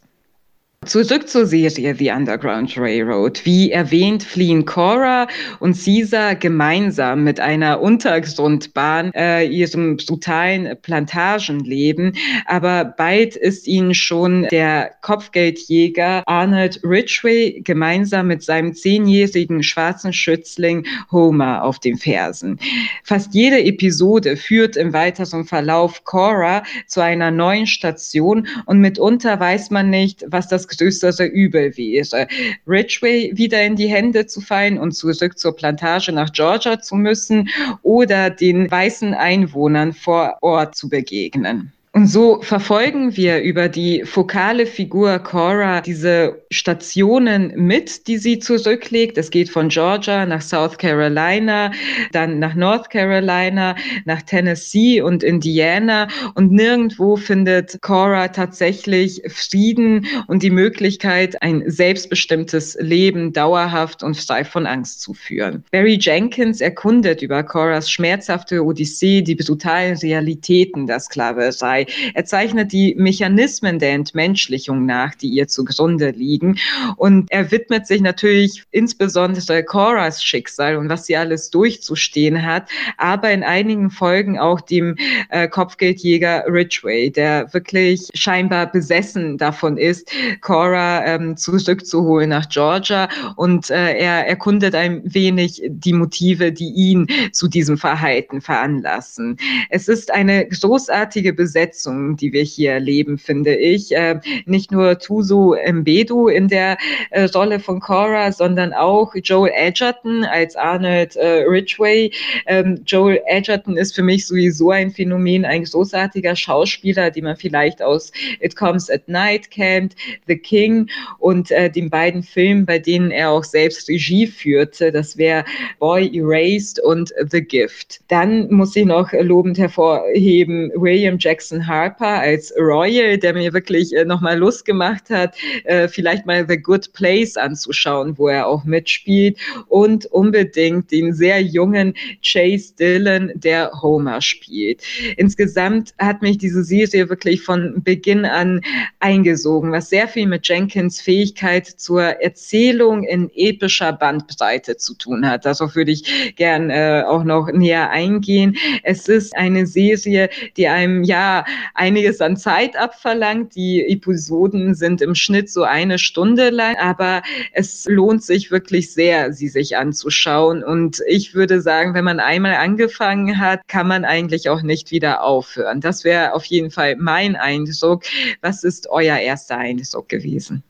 Zurück zur Serie The Underground Railroad. Wie erwähnt, fliehen Cora und Caesar gemeinsam mit einer Untergrundbahn äh, ihrem brutalen Plantagenleben. Aber bald ist ihnen schon der Kopfgeldjäger Arnold Ridgway gemeinsam mit seinem zehnjährigen schwarzen Schützling Homer auf den Fersen. Fast jede Episode führt im weiteren Verlauf Cora zu einer neuen Station und mitunter weiß man nicht, was das größere Übel wäre. Ridgway wieder in die Hände zu fallen und zurück zur Plantage nach Georgia zu müssen oder den weißen Einwohnern vor Ort zu begegnen. Und so verfolgen wir über die fokale Figur Cora diese Stationen mit, die sie zurücklegt. Es geht von Georgia nach South Carolina, dann nach North Carolina, nach Tennessee und Indiana. Und nirgendwo findet Cora tatsächlich Frieden und die Möglichkeit, ein selbstbestimmtes Leben dauerhaft und frei von Angst zu führen. Barry Jenkins erkundet über Coras schmerzhafte Odyssee, die brutalen Realitäten der Sklaverei dabei. Er zeichnet die Mechanismen der Entmenschlichung nach, die ihr zugrunde liegen. Und er widmet sich natürlich insbesondere Coras Schicksal und was sie alles durchzustehen hat, aber in einigen Folgen auch dem äh, Kopfgeldjäger Ridgway, der wirklich scheinbar besessen davon ist, Cora ähm, zurückzuholen nach Georgia. Und äh, er erkundet ein wenig die Motive, die ihn zu diesem Verhalten veranlassen. Es ist eine großartige Besetzung Besetzung, die wir hier erleben, finde ich. Äh, nicht nur Tuso Mbedu in der äh, Rolle von Cora, sondern auch Joel Edgerton als Arnold äh, Ridgway. Ähm, Joel Edgerton ist für mich sowieso ein Phänomen, ein großartiger Schauspieler, den man vielleicht aus It Comes at Night kennt, The King und äh, den beiden Filmen, bei denen er auch selbst Regie führte. Das wäre Boy Erased und The Gift. Dann muss ich noch lobend hervorheben William Jackson Harper als Royal, der mir wirklich äh, nochmal Lust gemacht hat, äh, vielleicht mal The Good Place anzuschauen, wo er auch mitspielt und unbedingt den sehr jungen Chase Dillon, der Homer spielt. Insgesamt hat mich diese Serie wirklich von Beginn an eingesogen, was sehr viel mit Jenkins Fähigkeit zur Erzählung in epischer Bandbreite zu tun hat. Darauf würde ich gern äh, auch noch näher eingehen. Es ist eine Serie, die einem ja einiges an Zeit abverlangt. Die Episoden sind im Schnitt so eine Stunde lang, aber es lohnt sich wirklich sehr, sie sich anzuschauen. Und ich würde sagen, wenn man einmal angefangen hat, kann man eigentlich auch nicht wieder aufhören. Das wäre auf jeden Fall mein Eindruck. Was ist euer erster Eindruck gewesen?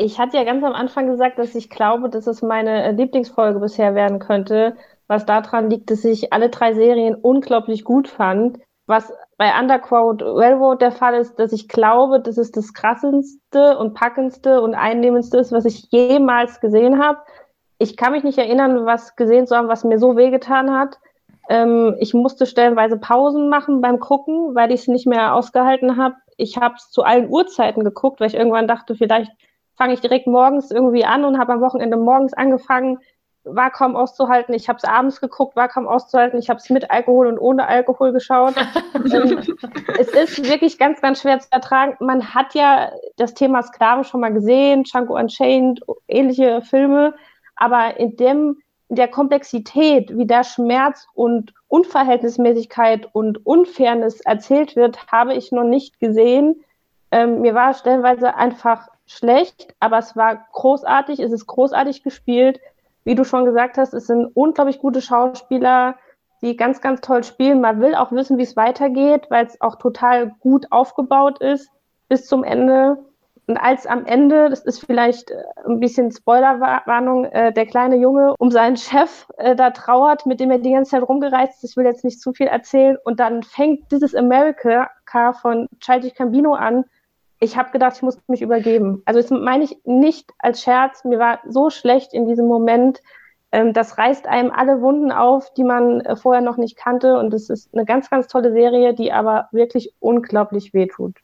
Ich hatte ja ganz am Anfang gesagt, dass ich glaube, dass es meine Lieblingsfolge bisher werden könnte, was daran liegt, dass ich alle drei Serien unglaublich gut fand. Was bei Underquote Railroad der Fall ist, dass ich glaube, dass es das krassendste und packendste und einnehmendste ist, was ich jemals gesehen habe. Ich kann mich nicht erinnern, was gesehen zu haben, was mir so wehgetan hat. Ähm, ich musste stellenweise Pausen machen beim Gucken, weil ich es nicht mehr ausgehalten habe. Ich habe es zu allen Uhrzeiten geguckt, weil ich irgendwann dachte, vielleicht fange ich direkt morgens irgendwie an und habe am Wochenende morgens angefangen, war kaum auszuhalten. Ich habe es abends geguckt, war kaum auszuhalten. Ich habe es mit Alkohol und ohne Alkohol geschaut. es ist wirklich ganz, ganz schwer zu ertragen. Man hat ja das Thema Sklaven schon mal gesehen, Django Unchained, ähnliche Filme, aber in dem in der Komplexität, wie da Schmerz und Unverhältnismäßigkeit und Unfairness erzählt wird, habe ich noch nicht gesehen. Ähm, mir war stellenweise einfach schlecht, aber es war großartig, es ist großartig gespielt wie du schon gesagt hast, es sind unglaublich gute Schauspieler, die ganz, ganz toll spielen. Man will auch wissen, wie es weitergeht, weil es auch total gut aufgebaut ist bis zum Ende. Und als am Ende, das ist vielleicht äh, ein bisschen Spoilerwarnung, äh, der kleine Junge um seinen Chef äh, da trauert, mit dem er die ganze Zeit rumgereizt ist, ich will jetzt nicht zu viel erzählen. Und dann fängt dieses America von Childish Cambino an ich habe gedacht, ich muss mich übergeben. Also das meine ich nicht als Scherz. Mir war so schlecht in diesem Moment. Ähm, das reißt einem alle Wunden auf, die man äh, vorher noch nicht kannte. Und es ist eine ganz, ganz tolle Serie, die aber wirklich unglaublich wehtut.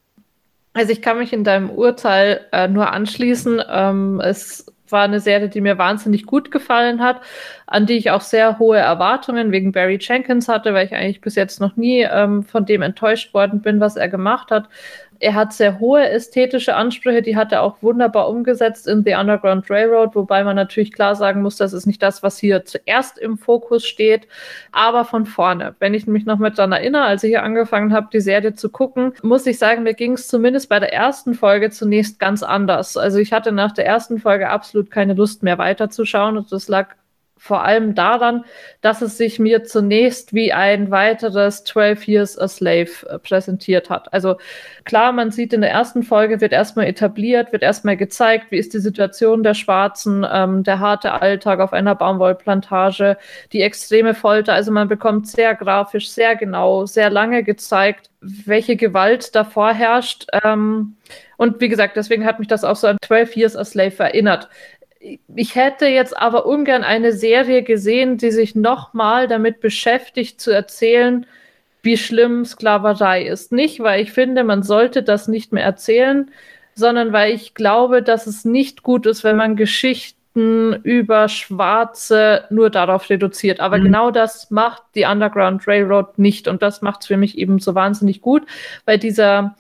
Also ich kann mich in deinem Urteil äh, nur anschließen. Ähm, es war eine Serie, die mir wahnsinnig gut gefallen hat, an die ich auch sehr hohe Erwartungen wegen Barry Jenkins hatte, weil ich eigentlich bis jetzt noch nie ähm, von dem enttäuscht worden bin, was er gemacht hat er hat sehr hohe ästhetische Ansprüche, die hat er auch wunderbar umgesetzt in The Underground Railroad, wobei man natürlich klar sagen muss, das ist nicht das, was hier zuerst im Fokus steht, aber von vorne. Wenn ich mich noch mit daran erinnere, als ich hier angefangen habe, die Serie zu gucken, muss ich sagen, mir ging es zumindest bei der ersten Folge zunächst ganz anders. Also ich hatte nach der ersten Folge absolut keine Lust mehr weiterzuschauen und das lag vor allem daran, dass es sich mir zunächst wie ein weiteres 12 Years a Slave äh, präsentiert hat. Also klar, man sieht in der ersten Folge, wird erstmal etabliert, wird erstmal gezeigt, wie ist die Situation der Schwarzen, ähm, der harte Alltag auf einer Baumwollplantage, die extreme Folter. Also man bekommt sehr grafisch, sehr genau, sehr lange gezeigt, welche Gewalt davor herrscht. Ähm, und wie gesagt, deswegen hat mich das auch so an 12 Years a Slave erinnert ich hätte jetzt aber ungern eine Serie gesehen, die sich nochmal damit beschäftigt zu erzählen, wie schlimm Sklaverei ist. Nicht, weil ich finde, man sollte das nicht mehr erzählen, sondern weil ich glaube, dass es nicht gut ist, wenn man Geschichten über Schwarze nur darauf reduziert. Aber mhm. genau das macht die Underground Railroad nicht. Und das macht es für mich eben so wahnsinnig gut, weil dieser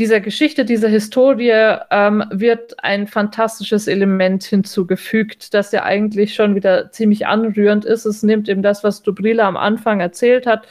dieser Geschichte, dieser Historie ähm, wird ein fantastisches Element hinzugefügt, das ja eigentlich schon wieder ziemlich anrührend ist. Es nimmt eben das, was Dubrila am Anfang erzählt hat,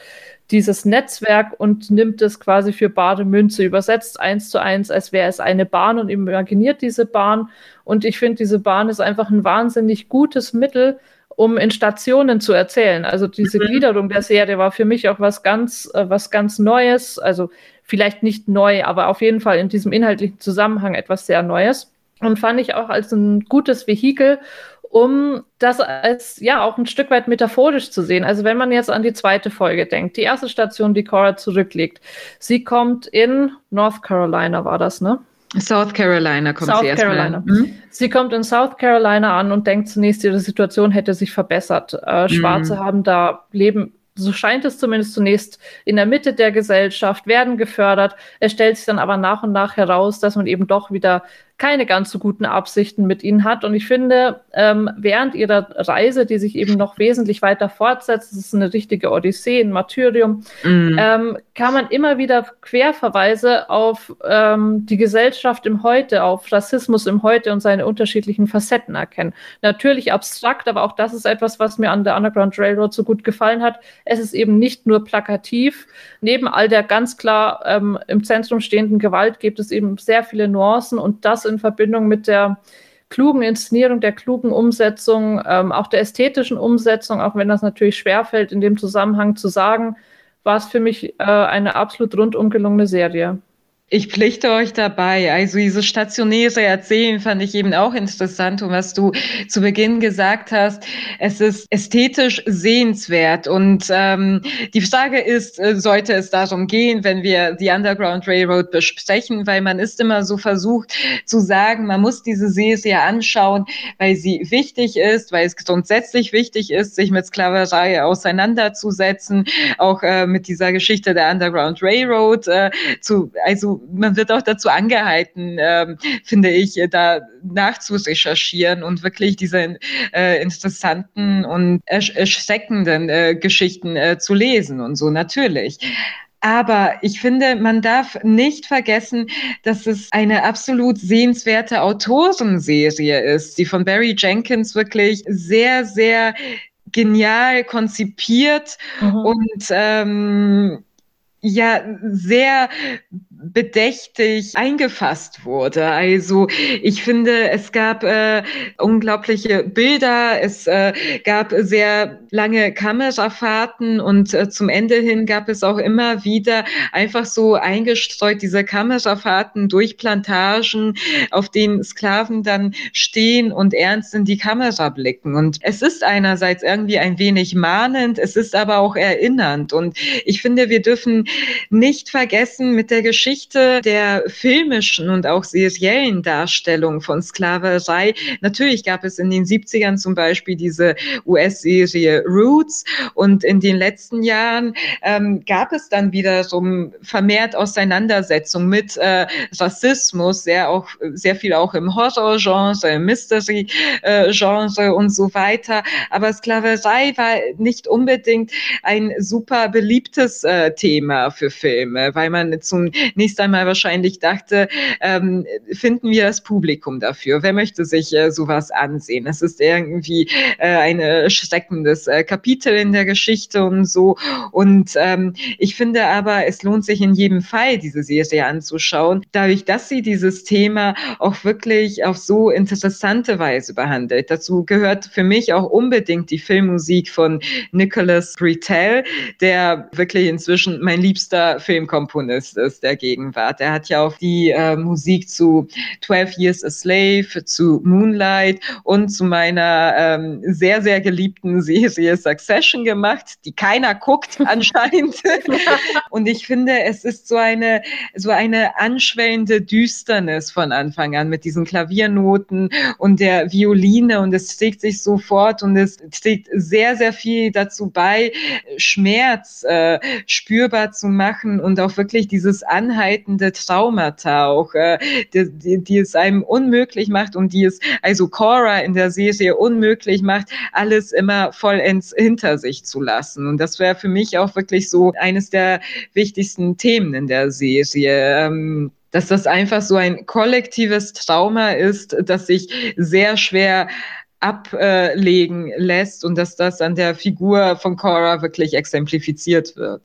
dieses Netzwerk und nimmt es quasi für bare Münze, übersetzt eins zu eins, als wäre es eine Bahn und imaginiert diese Bahn. Und ich finde, diese Bahn ist einfach ein wahnsinnig gutes Mittel, um in Stationen zu erzählen. Also diese mhm. Gliederung der Serie war für mich auch was ganz, äh, was ganz Neues. Also vielleicht nicht neu, aber auf jeden Fall in diesem inhaltlichen Zusammenhang etwas sehr Neues. Und fand ich auch als ein gutes Vehikel, um das als ja auch ein Stück weit metaphorisch zu sehen. Also wenn man jetzt an die zweite Folge denkt, die erste Station, die Cora zurücklegt, sie kommt in North Carolina, war das, ne? South Carolina kommt South sie Carolina. Mhm. Sie kommt in South Carolina an und denkt zunächst, ihre Situation hätte sich verbessert. Äh, Schwarze mhm. haben da leben so scheint es zumindest zunächst in der Mitte der Gesellschaft, werden gefördert. Es stellt sich dann aber nach und nach heraus, dass man eben doch wieder keine ganz so guten Absichten mit ihnen hat. Und ich finde, ähm, während ihrer Reise, die sich eben noch wesentlich weiter fortsetzt, das ist eine richtige Odyssee, ein Martyrium, mhm. ähm, kann man immer wieder Querverweise auf ähm, die Gesellschaft im Heute, auf Rassismus im Heute und seine unterschiedlichen Facetten erkennen. Natürlich abstrakt, aber auch das ist etwas, was mir an der Underground Railroad so gut gefallen hat. Es ist eben nicht nur plakativ. Neben all der ganz klar ähm, im Zentrum stehenden Gewalt gibt es eben sehr viele Nuancen und das in Verbindung mit der klugen Inszenierung, der klugen Umsetzung, ähm, auch der ästhetischen Umsetzung, auch wenn das natürlich schwerfällt, in dem Zusammenhang zu sagen, war es für mich äh, eine absolut rundum gelungene Serie. Ich pflichte euch dabei. Also diese stationäre Erzählen fand ich eben auch interessant. Und was du zu Beginn gesagt hast, es ist ästhetisch sehenswert. Und ähm, die Frage ist, äh, sollte es darum gehen, wenn wir die Underground Railroad besprechen, weil man ist immer so versucht zu sagen, man muss diese Serie anschauen, weil sie wichtig ist, weil es grundsätzlich wichtig ist, sich mit Sklaverei auseinanderzusetzen, auch äh, mit dieser Geschichte der Underground Railroad äh, zu, also man wird auch dazu angehalten, ähm, finde ich, da nachzurecherchieren und wirklich diese äh, interessanten und erschreckenden äh, Geschichten äh, zu lesen und so natürlich. Aber ich finde, man darf nicht vergessen, dass es eine absolut sehenswerte Autorenserie ist, die von Barry Jenkins wirklich sehr, sehr genial konzipiert mhm. und ähm, ja sehr bedächtig eingefasst wurde. Also ich finde, es gab äh, unglaubliche Bilder, es äh, gab sehr lange Kamerafahrten und äh, zum Ende hin gab es auch immer wieder einfach so eingestreut diese Kamerafahrten durch Plantagen, auf denen Sklaven dann stehen und ernst in die Kamera blicken. Und es ist einerseits irgendwie ein wenig mahnend, es ist aber auch erinnernd. Und ich finde, wir dürfen nicht vergessen mit der Geschichte, Geschichte der filmischen und auch seriellen Darstellung von Sklaverei. Natürlich gab es in den 70ern zum Beispiel diese US-Serie Roots und in den letzten Jahren ähm, gab es dann wieder so vermehrt Auseinandersetzung mit äh, Rassismus, sehr auch sehr viel auch im Horror-Genre, im Mystery-Genre und so weiter. Aber Sklaverei war nicht unbedingt ein super beliebtes äh, Thema für Filme, weil man zum zunächst einmal wahrscheinlich dachte, ähm, finden wir das Publikum dafür? Wer möchte sich äh, sowas ansehen? Es ist irgendwie äh, ein schreckendes äh, Kapitel in der Geschichte und so. Und ähm, ich finde aber, es lohnt sich in jedem Fall, diese Serie anzuschauen, dadurch, dass sie dieses Thema auch wirklich auf so interessante Weise behandelt. Dazu gehört für mich auch unbedingt die Filmmusik von Nicholas Britell, der wirklich inzwischen mein liebster Filmkomponist ist der Gegenwart. Er hat ja auch die äh, Musik zu 12 Years a Slave, zu Moonlight und zu meiner ähm, sehr, sehr geliebten Serie Succession gemacht, die keiner guckt anscheinend. und ich finde, es ist so eine, so eine anschwellende Düsternis von Anfang an mit diesen Klaviernoten und der Violine und es trägt sich sofort und es trägt sehr, sehr viel dazu bei, Schmerz äh, spürbar zu machen und auch wirklich dieses anhaltende Traumata auch, äh, die, die, die es einem unmöglich macht und die es also Cora in der Serie unmöglich macht, alles immer vollends hinter sich zu lassen. Und das wäre für mich auch wirklich so eines der wichtigsten Themen in der Serie. Ähm, dass das einfach so ein kollektives Trauma ist, das sich sehr schwer ablegen lässt und dass das an der Figur von Cora wirklich exemplifiziert wird.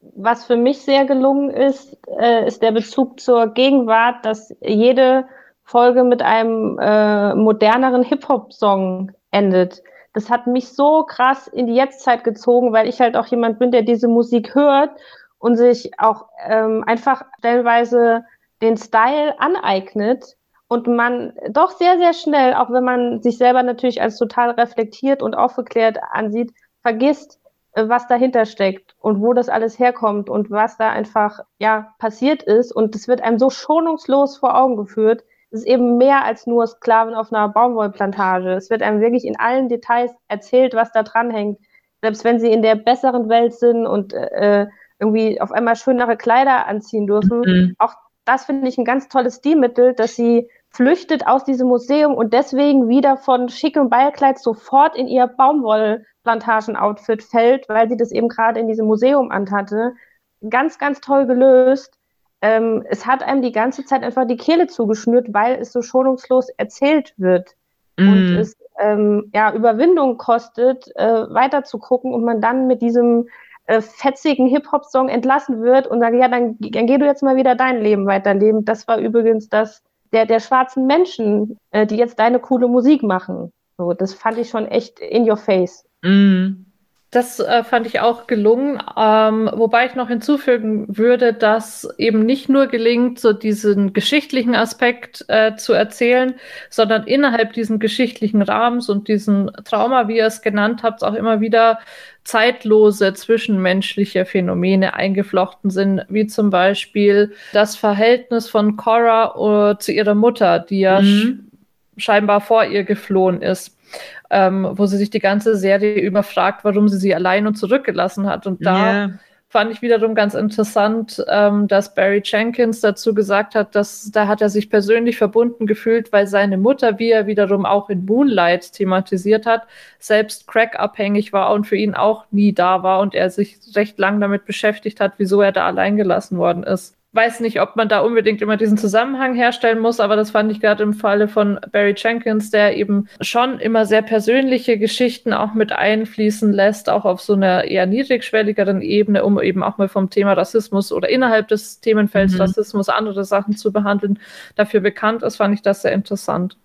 Was für mich sehr gelungen ist, äh, ist der Bezug zur Gegenwart, dass jede Folge mit einem äh, moderneren Hip-Hop-Song endet. Das hat mich so krass in die Jetztzeit gezogen, weil ich halt auch jemand bin, der diese Musik hört und sich auch ähm, einfach stellenweise den Style aneignet und man doch sehr, sehr schnell, auch wenn man sich selber natürlich als total reflektiert und aufgeklärt ansieht, vergisst, was dahinter steckt und wo das alles herkommt und was da einfach ja passiert ist. Und es wird einem so schonungslos vor Augen geführt. Es ist eben mehr als nur Sklaven auf einer Baumwollplantage. Es wird einem wirklich in allen Details erzählt, was da dran hängt. Selbst wenn sie in der besseren Welt sind und äh, irgendwie auf einmal schönere Kleider anziehen dürfen. Mhm. Auch das finde ich ein ganz tolles Stilmittel, dass sie flüchtet aus diesem Museum und deswegen wieder von schickem Ballkleid sofort in ihr Baumwollplantagen-Outfit fällt, weil sie das eben gerade in diesem Museum anhatte. Ganz, ganz toll gelöst. Ähm, es hat einem die ganze Zeit einfach die Kehle zugeschnürt, weil es so schonungslos erzählt wird. Mm. Und es ähm, ja, Überwindung kostet, äh, weiter zu gucken und man dann mit diesem äh, fetzigen Hip-Hop-Song entlassen wird und sagt, ja, dann, dann geh du jetzt mal wieder dein Leben weiterleben. Das war übrigens das, der, der schwarzen Menschen, äh, die jetzt deine coole Musik machen. So, das fand ich schon echt in your face. Mm. Das äh, fand ich auch gelungen, ähm, wobei ich noch hinzufügen würde, dass eben nicht nur gelingt, so diesen geschichtlichen Aspekt äh, zu erzählen, sondern innerhalb diesen geschichtlichen Rahmens und diesen Trauma, wie ihr es genannt habt, auch immer wieder zeitlose zwischenmenschliche Phänomene eingeflochten sind, wie zum Beispiel das Verhältnis von Cora uh, zu ihrer Mutter, die ja mhm. sch scheinbar vor ihr geflohen ist ähm, wo sie sich die ganze Serie überfragt, warum sie sie allein und zurückgelassen hat. Und da yeah. fand ich wiederum ganz interessant, ähm, dass Barry Jenkins dazu gesagt hat, dass da hat er sich persönlich verbunden gefühlt, weil seine Mutter, wie er wiederum auch in Moonlight thematisiert hat, selbst crackabhängig war und für ihn auch nie da war und er sich recht lang damit beschäftigt hat, wieso er da allein gelassen worden ist weiß nicht, ob man da unbedingt immer diesen Zusammenhang herstellen muss, aber das fand ich gerade im Falle von Barry Jenkins, der eben schon immer sehr persönliche Geschichten auch mit einfließen lässt, auch auf so einer eher niedrigschwelligeren Ebene, um eben auch mal vom Thema Rassismus oder innerhalb des Themenfelds mhm. Rassismus andere Sachen zu behandeln, dafür bekannt ist, fand ich das sehr interessant.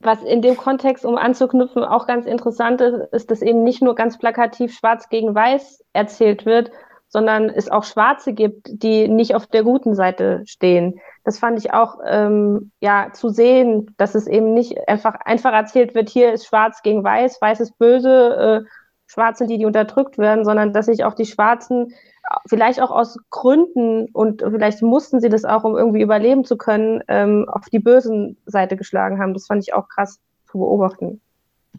Was in dem Kontext, um anzuknüpfen, auch ganz interessant ist, ist, dass eben nicht nur ganz plakativ schwarz gegen weiß erzählt wird, sondern es auch Schwarze gibt, die nicht auf der guten Seite stehen. Das fand ich auch ähm, ja zu sehen, dass es eben nicht einfach einfach erzählt wird, hier ist Schwarz gegen Weiß, Weiß ist böse, äh, Schwarz sind die, die unterdrückt werden, sondern dass sich auch die Schwarzen vielleicht auch aus Gründen und vielleicht mussten sie das auch, um irgendwie überleben zu können, ähm, auf die bösen Seite geschlagen haben. Das fand ich auch krass zu beobachten.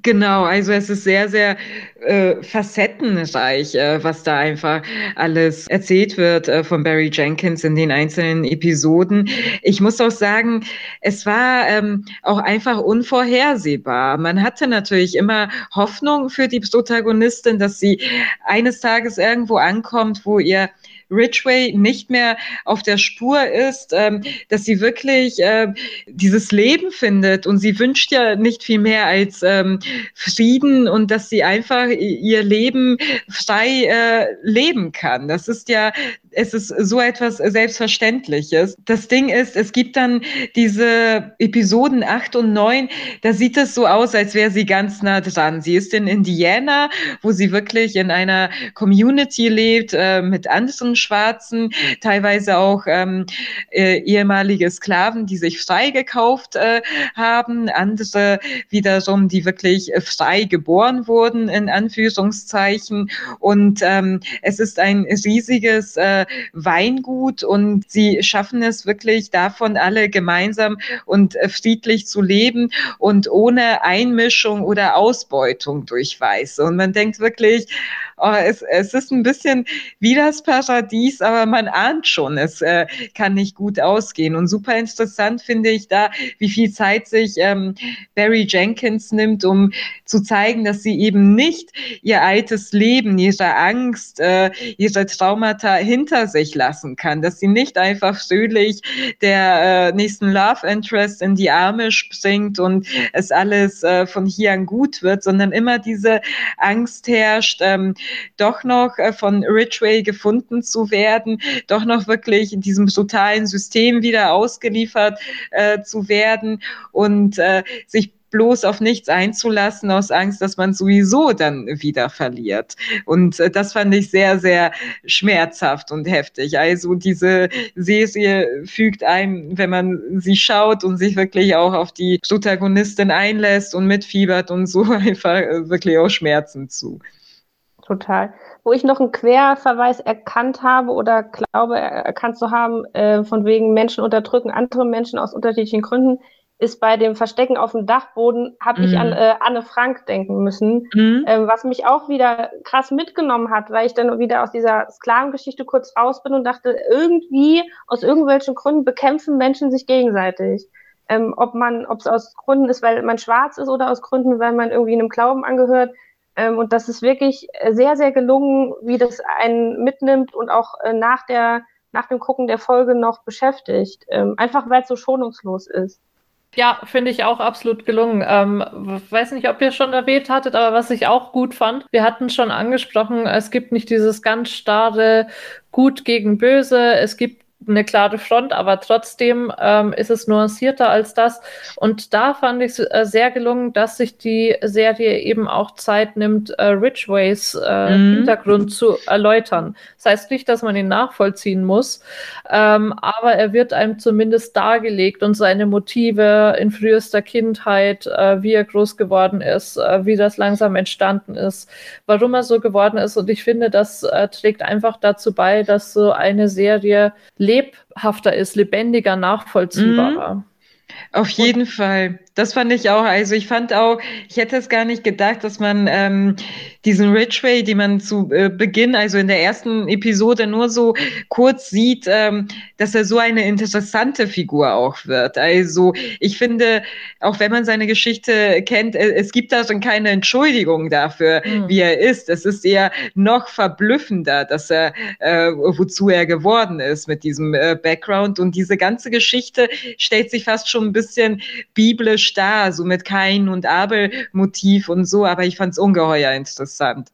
Genau, also es ist sehr, sehr äh, facettenreich, äh, was da einfach alles erzählt wird äh, von Barry Jenkins in den einzelnen Episoden. Ich muss auch sagen, es war ähm, auch einfach unvorhersehbar. Man hatte natürlich immer Hoffnung für die Protagonistin, dass sie eines Tages irgendwo ankommt, wo ihr Ridgway nicht mehr auf der Spur ist, ähm, dass sie wirklich äh, dieses Leben findet und sie wünscht ja nicht viel mehr als ähm, Frieden und dass sie einfach ihr Leben frei äh, leben kann. Das ist ja es ist so etwas Selbstverständliches. Das Ding ist, es gibt dann diese Episoden 8 und 9, da sieht es so aus, als wäre sie ganz nah dran. Sie ist in Indiana, wo sie wirklich in einer Community lebt äh, mit anderen Schwarzen, teilweise auch ähm, äh, ehemalige Sklaven, die sich frei gekauft äh, haben, andere wiederum, die wirklich frei geboren wurden, in Anführungszeichen. Und ähm, es ist ein riesiges äh, Weingut und sie schaffen es wirklich davon alle gemeinsam und äh, friedlich zu leben und ohne Einmischung oder Ausbeutung durch Weiße. Und man denkt wirklich, oh, es, es ist ein bisschen wie das Paradies, aber man ahnt schon, es äh, kann nicht gut ausgehen. Und super interessant finde ich da, wie viel Zeit sich ähm, Barry Jenkins nimmt, um zu zeigen, dass sie eben nicht ihr altes Leben, ihre Angst, äh, ihre Traumata hinter sich lassen kann, dass sie nicht einfach fröhlich der äh, nächsten Love Interest in die Arme springt und es alles äh, von hier an gut wird, sondern immer diese Angst herrscht, ähm, doch noch äh, von Ridgway gefunden zu werden, doch noch wirklich in diesem totalen System wieder ausgeliefert äh, zu werden und äh, sich bloß auf nichts einzulassen aus Angst, dass man sowieso dann wieder verliert. Und äh, das fand ich sehr, sehr schmerzhaft und heftig. Also diese Serie fügt einem, wenn man sie schaut und sich wirklich auch auf die Protagonistin einlässt und mitfiebert und so einfach äh, wirklich auch Schmerzen zu. Total. Wo ich noch einen Querverweis erkannt habe oder glaube erkannt zu haben, äh, von wegen Menschen unterdrücken andere Menschen aus unterschiedlichen Gründen, ist bei dem Verstecken auf dem Dachboden, habe mhm. ich an mhm. äh, Anne Frank denken müssen, mhm. ähm, was mich auch wieder krass mitgenommen hat, weil ich dann wieder aus dieser Sklavengeschichte kurz raus bin und dachte, irgendwie, aus irgendwelchen Gründen bekämpfen Menschen sich gegenseitig. Ähm, ob man, ob es aus Gründen ist, weil man schwarz ist oder aus Gründen, weil man irgendwie einem Glauben angehört, ähm, und das ist wirklich äh, sehr, sehr gelungen, wie das einen mitnimmt und auch äh, nach, der, nach dem Gucken der Folge noch beschäftigt. Ähm, einfach weil es so schonungslos ist. Ja, finde ich auch absolut gelungen. Ähm, weiß nicht, ob ihr schon erwähnt hattet, aber was ich auch gut fand, wir hatten schon angesprochen, es gibt nicht dieses ganz starre Gut gegen Böse. Es gibt eine klare Front, aber trotzdem ähm, ist es nuancierter als das. Und da fand ich es äh, sehr gelungen, dass sich die Serie eben auch Zeit nimmt, äh, Ridgeways äh, mhm. Hintergrund zu erläutern. Das heißt nicht, dass man ihn nachvollziehen muss, ähm, aber er wird einem zumindest dargelegt und seine Motive in frühester Kindheit, äh, wie er groß geworden ist, äh, wie das langsam entstanden ist, warum er so geworden ist. Und ich finde, das äh, trägt einfach dazu bei, dass so eine Serie lebt lebhafter ist, lebendiger, nachvollziehbarer. Mhm. Auf jeden Und Fall. Das fand ich auch. Also ich fand auch, ich hätte es gar nicht gedacht, dass man ähm, diesen Ridgway, die man zu äh, Beginn, also in der ersten Episode nur so kurz sieht, ähm, dass er so eine interessante Figur auch wird. Also ich finde, auch wenn man seine Geschichte kennt, äh, es gibt da schon keine Entschuldigung dafür, mhm. wie er ist. Es ist eher noch verblüffender, dass er, äh, wozu er geworden ist mit diesem äh, Background. Und diese ganze Geschichte stellt sich fast schon ein bisschen biblisch da, so mit Kain und Abel Motiv und so, aber ich fand es ungeheuer interessant.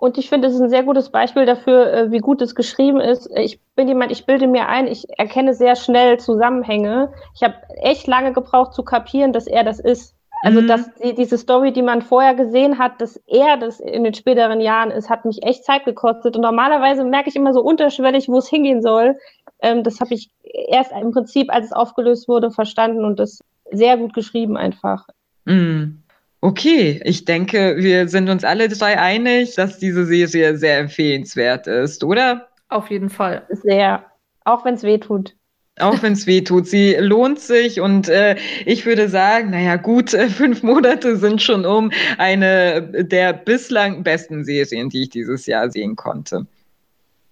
Und ich finde, es ist ein sehr gutes Beispiel dafür, äh, wie gut es geschrieben ist. Ich bin jemand, ich bilde mir ein, ich erkenne sehr schnell Zusammenhänge. Ich habe echt lange gebraucht zu kapieren, dass er das ist. Also, mhm. dass die, diese Story, die man vorher gesehen hat, dass er das in den späteren Jahren ist, hat mich echt Zeit gekostet. Und normalerweise merke ich immer so unterschwellig, wo es hingehen soll. Ähm, das habe ich erst im Prinzip, als es aufgelöst wurde, verstanden und das sehr gut geschrieben einfach. Mm. Okay, ich denke, wir sind uns alle drei einig, dass diese Serie sehr empfehlenswert ist, oder? Auf jeden Fall. Sehr. Auch wenn es weh tut. Auch wenn es weh tut. Sie lohnt sich und äh, ich würde sagen, naja gut, äh, fünf Monate sind schon um eine der bislang besten Serien, die ich dieses Jahr sehen konnte.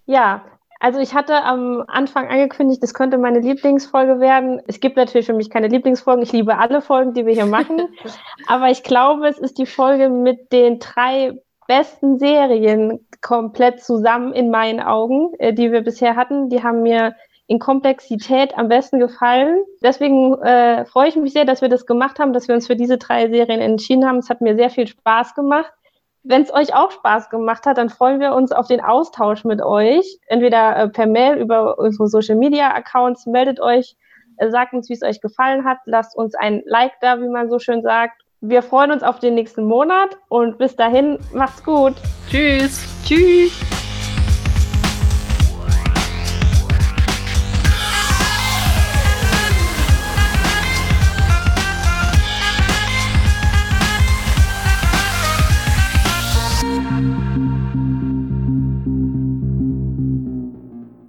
Ja, also ich hatte am Anfang angekündigt, das könnte meine Lieblingsfolge werden. Es gibt natürlich für mich keine Lieblingsfolgen. Ich liebe alle Folgen, die wir hier machen. Aber ich glaube, es ist die Folge mit den drei besten Serien komplett zusammen in meinen Augen, äh, die wir bisher hatten. Die haben mir in Komplexität am besten gefallen. Deswegen äh, freue ich mich sehr, dass wir das gemacht haben, dass wir uns für diese drei Serien entschieden haben. Es hat mir sehr viel Spaß gemacht. Wenn es euch auch Spaß gemacht hat, dann freuen wir uns auf den Austausch mit euch. Entweder äh, per Mail über unsere Social Media Accounts, meldet euch, äh, sagt uns, wie es euch gefallen hat, lasst uns ein Like da, wie man so schön sagt. Wir freuen uns auf den nächsten Monat und bis dahin macht's gut. Tschüss. Tschüss.